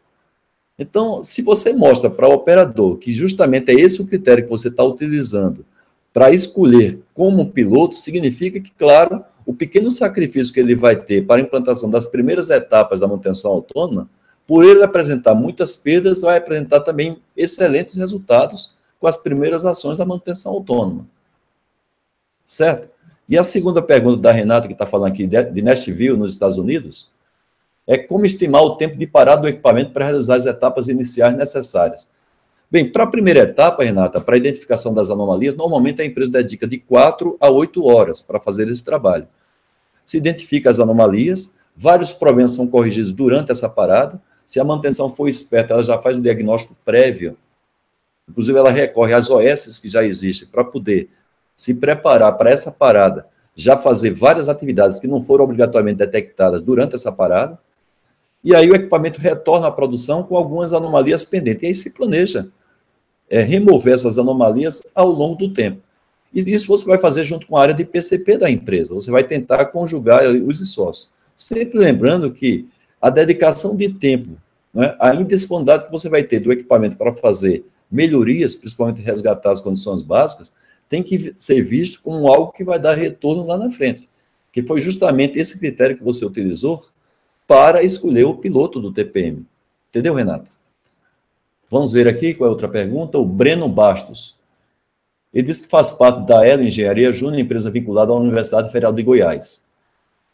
Então, se você mostra para o operador que justamente é esse o critério que você está utilizando para escolher como piloto, significa que, claro, o pequeno sacrifício que ele vai ter para a implantação das primeiras etapas da manutenção autônoma, por ele apresentar muitas perdas, vai apresentar também excelentes resultados com as primeiras ações da manutenção autônoma. Certo? E a segunda pergunta da Renata, que está falando aqui de Nashville, nos Estados Unidos, é como estimar o tempo de parada do equipamento para realizar as etapas iniciais necessárias. Bem, para a primeira etapa, Renata, para a identificação das anomalias, normalmente a empresa dedica de 4 a 8 horas para fazer esse trabalho se identifica as anomalias, vários problemas são corrigidos durante essa parada. Se a manutenção for esperta, ela já faz um diagnóstico prévio. Inclusive, ela recorre às OS que já existem para poder se preparar para essa parada, já fazer várias atividades que não foram obrigatoriamente detectadas durante essa parada. E aí o equipamento retorna à produção com algumas anomalias pendentes. E aí se planeja é, remover essas anomalias ao longo do tempo. E isso você vai fazer junto com a área de PCP da empresa. Você vai tentar conjugar os sócios. Sempre lembrando que a dedicação de tempo né, a indisponibilidade que você vai ter do equipamento para fazer melhorias, principalmente resgatar as condições básicas, tem que ser visto como algo que vai dar retorno lá na frente. Que foi justamente esse critério que você utilizou para escolher o piloto do TPM. Entendeu, Renato? Vamos ver aqui qual é a outra pergunta. O Breno Bastos. Ele diz que faz parte da Elo Engenharia Júnior, empresa vinculada à Universidade Federal de Goiás.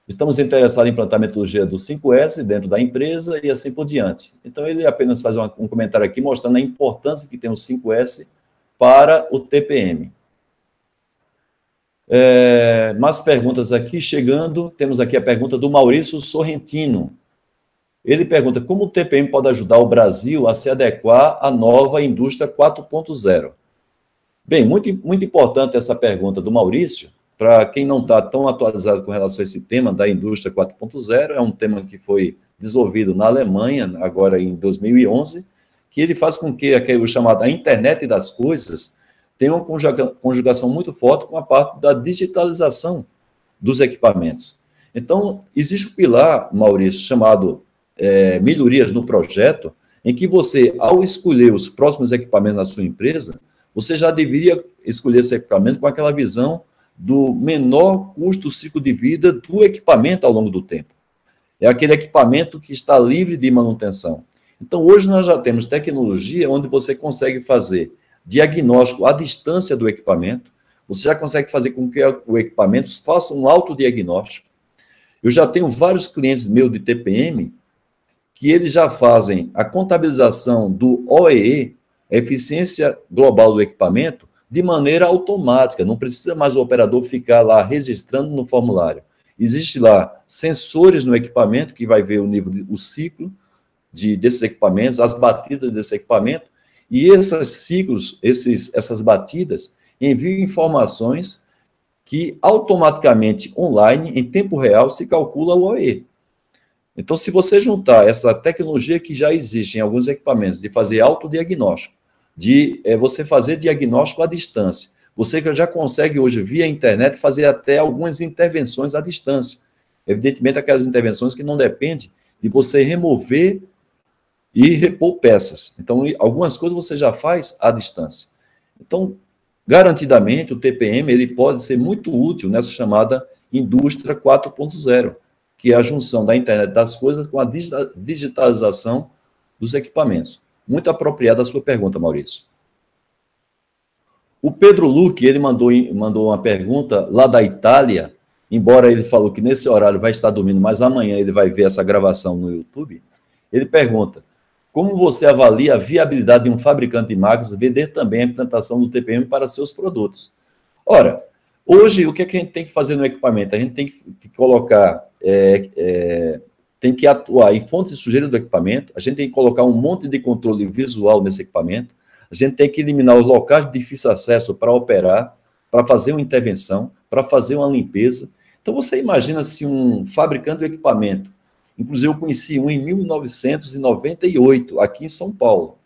Estamos interessados em implantar a metodologia do 5S dentro da empresa e assim por diante. Então, ele apenas faz um comentário aqui mostrando a importância que tem o 5S para o TPM. É, mais perguntas aqui chegando. Temos aqui a pergunta do Maurício Sorrentino. Ele pergunta como o TPM pode ajudar o Brasil a se adequar à nova indústria 4.0. Bem, muito, muito importante essa pergunta do Maurício, para quem não está tão atualizado com relação a esse tema da indústria 4.0, é um tema que foi desenvolvido na Alemanha, agora em 2011, que ele faz com que aquele chamado a internet das coisas tenha uma conjugação muito forte com a parte da digitalização dos equipamentos. Então, existe um pilar, Maurício, chamado é, melhorias no projeto, em que você, ao escolher os próximos equipamentos na sua empresa, você já deveria escolher esse equipamento com aquela visão do menor custo ciclo de vida do equipamento ao longo do tempo. É aquele equipamento que está livre de manutenção. Então, hoje nós já temos tecnologia onde você consegue fazer diagnóstico à distância do equipamento, você já consegue fazer com que o equipamento faça um autodiagnóstico. Eu já tenho vários clientes meus de TPM que eles já fazem a contabilização do OEE, eficiência global do equipamento, de maneira automática, não precisa mais o operador ficar lá registrando no formulário. Existe lá sensores no equipamento que vai ver o nível, o ciclo de, desses equipamentos, as batidas desse equipamento, e esses ciclos, esses, essas batidas, enviam informações que automaticamente, online, em tempo real, se calcula o OE. Então, se você juntar essa tecnologia que já existe em alguns equipamentos, de fazer autodiagnóstico, de é, você fazer diagnóstico à distância, você já consegue hoje, via internet, fazer até algumas intervenções à distância. Evidentemente, aquelas intervenções que não dependem de você remover e repor peças. Então, algumas coisas você já faz à distância. Então, garantidamente, o TPM ele pode ser muito útil nessa chamada indústria 4.0 que é a junção da internet das coisas com a digitalização dos equipamentos. Muito apropriada a sua pergunta, Maurício. O Pedro Luque, ele mandou, mandou uma pergunta lá da Itália, embora ele falou que nesse horário vai estar dormindo, mas amanhã ele vai ver essa gravação no YouTube. Ele pergunta: como você avalia a viabilidade de um fabricante de máquinas vender também a implantação do TPM para seus produtos? Ora, Hoje, o que, é que a gente tem que fazer no equipamento? A gente tem que colocar, é, é, tem que atuar em fontes de sujeira do equipamento, a gente tem que colocar um monte de controle visual nesse equipamento, a gente tem que eliminar os locais de difícil acesso para operar, para fazer uma intervenção, para fazer uma limpeza. Então, você imagina se um fabricante do equipamento, inclusive eu conheci um em 1998, aqui em São Paulo,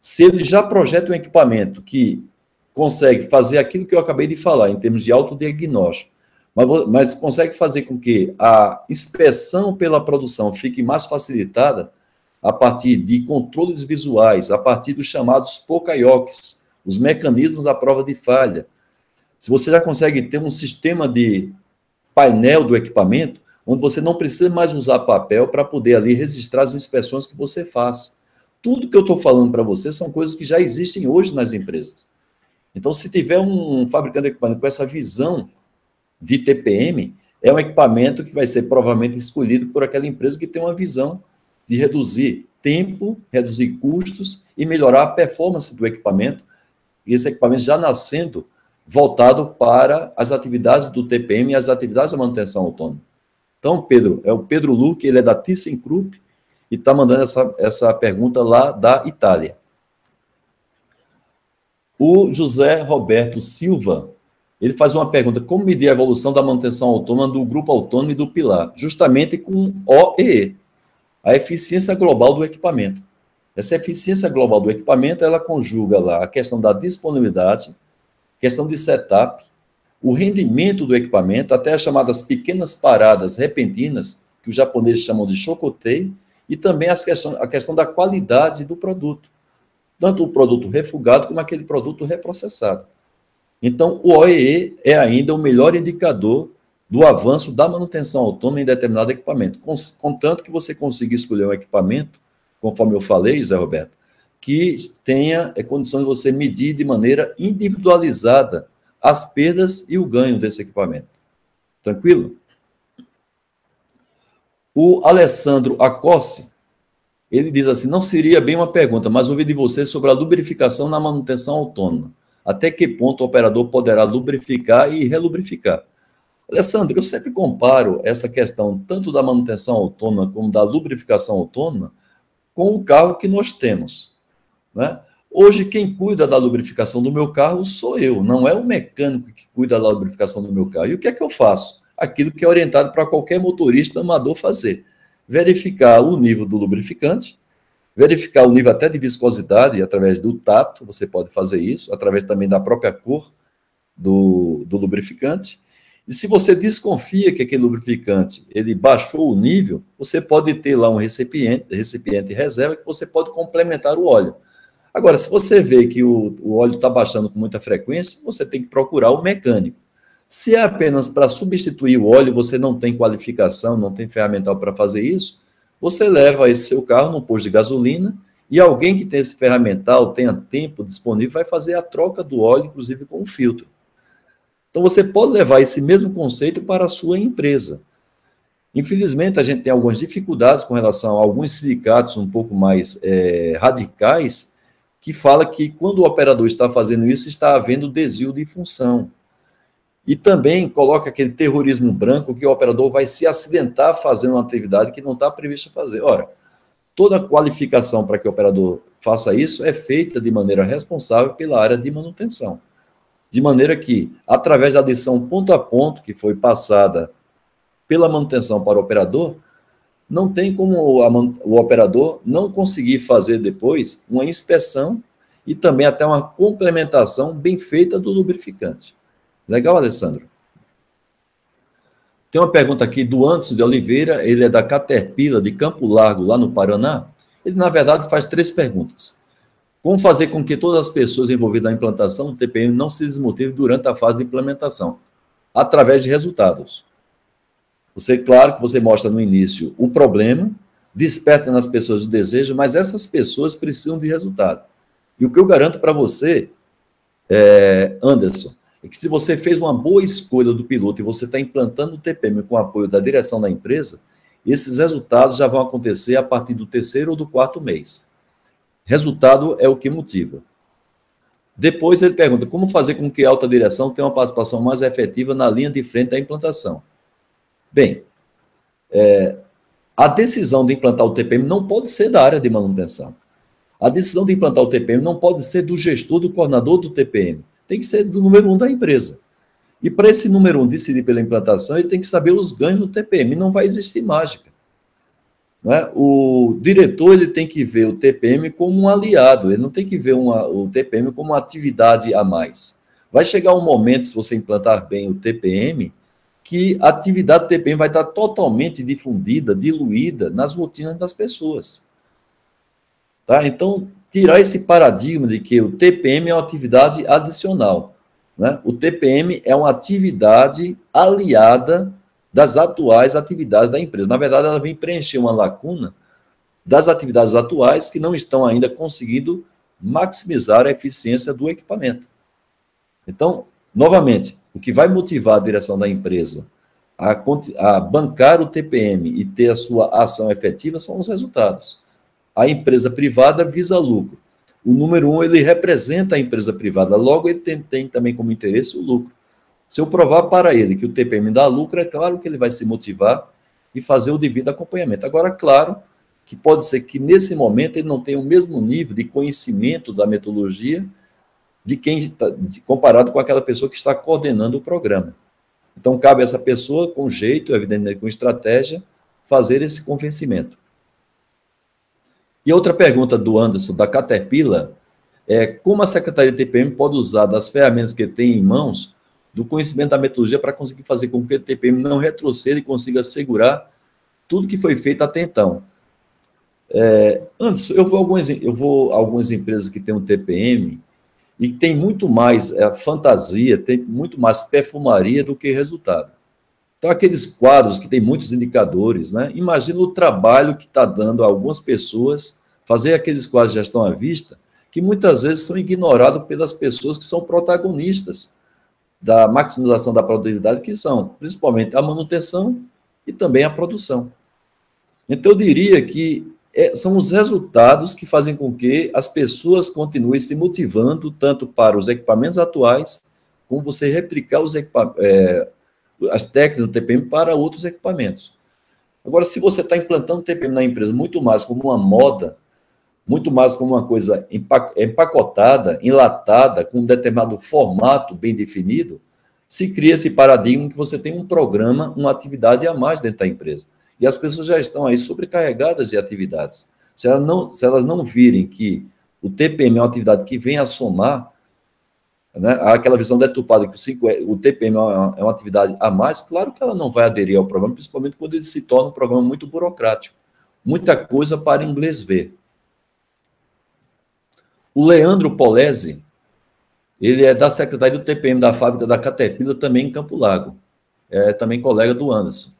se ele já projeta um equipamento que consegue fazer aquilo que eu acabei de falar, em termos de autodiagnóstico, mas, mas consegue fazer com que a inspeção pela produção fique mais facilitada a partir de controles visuais, a partir dos chamados POCAIOCs, os mecanismos à prova de falha. Se você já consegue ter um sistema de painel do equipamento, onde você não precisa mais usar papel para poder ali registrar as inspeções que você faz. Tudo que eu estou falando para você são coisas que já existem hoje nas empresas. Então, se tiver um fabricante de equipamento com essa visão de TPM, é um equipamento que vai ser provavelmente escolhido por aquela empresa que tem uma visão de reduzir tempo, reduzir custos e melhorar a performance do equipamento. E esse equipamento já nascendo voltado para as atividades do TPM e as atividades da manutenção autônoma. Então, Pedro, é o Pedro Luque, ele é da ThyssenKrupp e está mandando essa, essa pergunta lá da Itália. O José Roberto Silva, ele faz uma pergunta: como medir a evolução da manutenção autônoma do grupo autônomo e do pilar? Justamente com OEE, a eficiência global do equipamento. Essa eficiência global do equipamento, ela conjuga lá a questão da disponibilidade, questão de setup, o rendimento do equipamento, até as chamadas pequenas paradas repentinas, que os japoneses chamam de chocotei, e também as questão, a questão da qualidade do produto, tanto o produto refugado como aquele produto reprocessado. Então, o OEE é ainda o melhor indicador do avanço da manutenção autônoma em determinado equipamento, contanto que você consiga escolher um equipamento, conforme eu falei, Zé Roberto, que tenha é, condições de você medir de maneira individualizada as perdas e o ganho desse equipamento. Tranquilo? O Alessandro Acossi, ele diz assim: não seria bem uma pergunta, mas ouvi de você sobre a lubrificação na manutenção autônoma. Até que ponto o operador poderá lubrificar e relubrificar? Alessandro, eu sempre comparo essa questão tanto da manutenção autônoma como da lubrificação autônoma com o carro que nós temos. Né? Hoje, quem cuida da lubrificação do meu carro sou eu, não é o mecânico que cuida da lubrificação do meu carro. E o que é que eu faço? Aquilo que é orientado para qualquer motorista amador fazer: verificar o nível do lubrificante, verificar o nível até de viscosidade através do tato, você pode fazer isso, através também da própria cor do, do lubrificante. E se você desconfia que aquele lubrificante ele baixou o nível, você pode ter lá um recipiente, recipiente reserva que você pode complementar o óleo. Agora, se você vê que o, o óleo está baixando com muita frequência, você tem que procurar o mecânico. Se é apenas para substituir o óleo, você não tem qualificação, não tem ferramental para fazer isso, você leva esse seu carro no posto de gasolina e alguém que tem esse ferramental, tenha tempo disponível, vai fazer a troca do óleo, inclusive com o filtro. Então você pode levar esse mesmo conceito para a sua empresa. Infelizmente, a gente tem algumas dificuldades com relação a alguns sindicatos um pouco mais é, radicais, que fala que quando o operador está fazendo isso, está havendo desvio de função. E também coloca aquele terrorismo branco que o operador vai se acidentar fazendo uma atividade que não está prevista fazer. Ora, toda qualificação para que o operador faça isso é feita de maneira responsável pela área de manutenção. De maneira que, através da adição ponto a ponto que foi passada pela manutenção para o operador, não tem como o, operador não conseguir fazer depois uma inspeção e também até uma complementação bem feita do lubrificante. Legal, Alessandro? Tem uma pergunta aqui do Anderson de Oliveira, ele é da Caterpillar, de Campo Largo, lá no Paraná. Ele, na verdade, faz três perguntas. Como fazer com que todas as pessoas envolvidas na implantação do TPM não se desmotivem durante a fase de implementação? Através de resultados. Você, claro que você mostra no início o problema, desperta nas pessoas o desejo, mas essas pessoas precisam de resultado. E o que eu garanto para você, é, Anderson, é que se você fez uma boa escolha do piloto e você está implantando o TPM com o apoio da direção da empresa, esses resultados já vão acontecer a partir do terceiro ou do quarto mês. Resultado é o que motiva. Depois ele pergunta como fazer com que a alta direção tenha uma participação mais efetiva na linha de frente da implantação. Bem, é, a decisão de implantar o TPM não pode ser da área de manutenção. A decisão de implantar o TPM não pode ser do gestor, do coordenador do TPM tem que ser do número um da empresa. E para esse número um decidir pela implantação, ele tem que saber os ganhos do TPM. Não vai existir mágica. É? O diretor ele tem que ver o TPM como um aliado, ele não tem que ver uma, o TPM como uma atividade a mais. Vai chegar um momento, se você implantar bem o TPM, que a atividade do TPM vai estar totalmente difundida, diluída nas rotinas das pessoas. Tá? Então, tirar esse paradigma de que o TPM é uma atividade adicional. Né? O TPM é uma atividade aliada das atuais atividades da empresa. Na verdade, ela vem preencher uma lacuna das atividades atuais que não estão ainda conseguindo maximizar a eficiência do equipamento. Então, novamente, o que vai motivar a direção da empresa a, a bancar o TPM e ter a sua ação efetiva são os resultados a empresa privada visa lucro. O número um, ele representa a empresa privada, logo ele tem, tem também como interesse o lucro. Se eu provar para ele que o TPM dá lucro, é claro que ele vai se motivar e fazer o devido acompanhamento. Agora, claro que pode ser que nesse momento ele não tenha o mesmo nível de conhecimento da metodologia de quem está, comparado com aquela pessoa que está coordenando o programa. Então, cabe a essa pessoa, com jeito, evidentemente com estratégia, fazer esse convencimento. E outra pergunta do Anderson, da Caterpillar, é como a Secretaria de TPM pode usar das ferramentas que tem em mãos, do conhecimento da metodologia, para conseguir fazer com que o TPM não retroceda e consiga assegurar tudo que foi feito até então. É, eu vou, algumas, eu vou algumas empresas que têm um TPM e tem muito mais é, fantasia, tem muito mais perfumaria do que resultado. Então, aqueles quadros que tem muitos indicadores, né? Imagina o trabalho que está dando a algumas pessoas fazer aqueles quadros de gestão à vista, que muitas vezes são ignorados pelas pessoas que são protagonistas da maximização da produtividade, que são principalmente a manutenção e também a produção. Então, eu diria que é, são os resultados que fazem com que as pessoas continuem se motivando tanto para os equipamentos atuais, como você replicar os é, as técnicas do TPM para outros equipamentos. Agora, se você está implantando o TPM na empresa muito mais como uma moda, muito mais como uma coisa empacotada, enlatada, com um determinado formato bem definido, se cria esse paradigma que você tem um programa, uma atividade a mais dentro da empresa. E as pessoas já estão aí sobrecarregadas de atividades. Se elas não, se elas não virem que o TPM é uma atividade que vem a somar, né, aquela visão deturpada que o, 5, o TPM é uma, é uma atividade a mais, claro que ela não vai aderir ao programa, principalmente quando ele se torna um programa muito burocrático. Muita coisa para inglês ver. O Leandro Polese, ele é da Secretaria do TPM da fábrica da Caterpillar, também em Campo Lago. É também colega do Anderson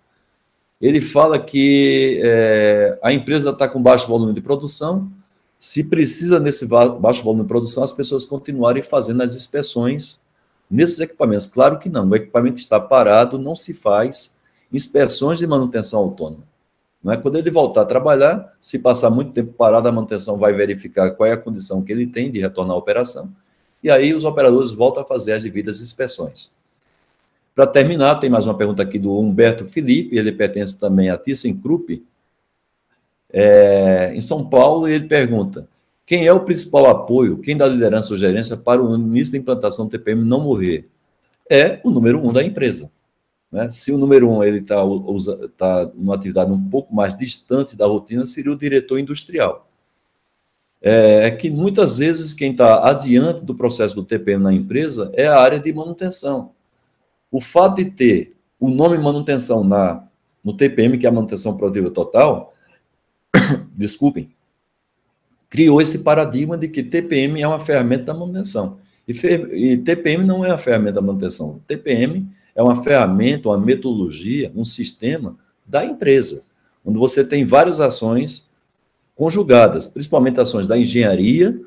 ele fala que é, a empresa está com baixo volume de produção, se precisa nesse baixo volume de produção, as pessoas continuarem fazendo as inspeções nesses equipamentos. Claro que não, o equipamento está parado, não se faz inspeções de manutenção autônoma. Não é? Quando ele voltar a trabalhar, se passar muito tempo parado, a manutenção vai verificar qual é a condição que ele tem de retornar à operação, e aí os operadores voltam a fazer as devidas inspeções. Para terminar, tem mais uma pergunta aqui do Humberto Felipe, ele pertence também à ThyssenKrupp, é, em São Paulo, e ele pergunta: quem é o principal apoio, quem dá liderança ou gerência para o início da implantação do TPM não morrer? É o número um da empresa. Né? Se o número um ele está tá numa atividade um pouco mais distante da rotina, seria o diretor industrial. É, é que muitas vezes quem está adiante do processo do TPM na empresa é a área de manutenção. O fato de ter o nome manutenção na, no TPM, que é a manutenção produtiva total, desculpem, criou esse paradigma de que TPM é uma ferramenta da manutenção. E, e TPM não é a ferramenta da manutenção. TPM é uma ferramenta, uma metodologia, um sistema da empresa, onde você tem várias ações conjugadas, principalmente ações da engenharia,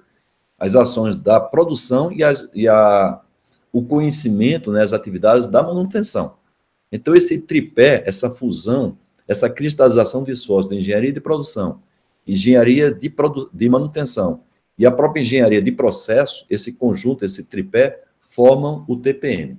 as ações da produção e a, e a o conhecimento, né, as atividades da manutenção. Então, esse tripé, essa fusão, essa cristalização de esforço de engenharia de produção, engenharia de, produ de manutenção e a própria engenharia de processo, esse conjunto, esse tripé, formam o TPM.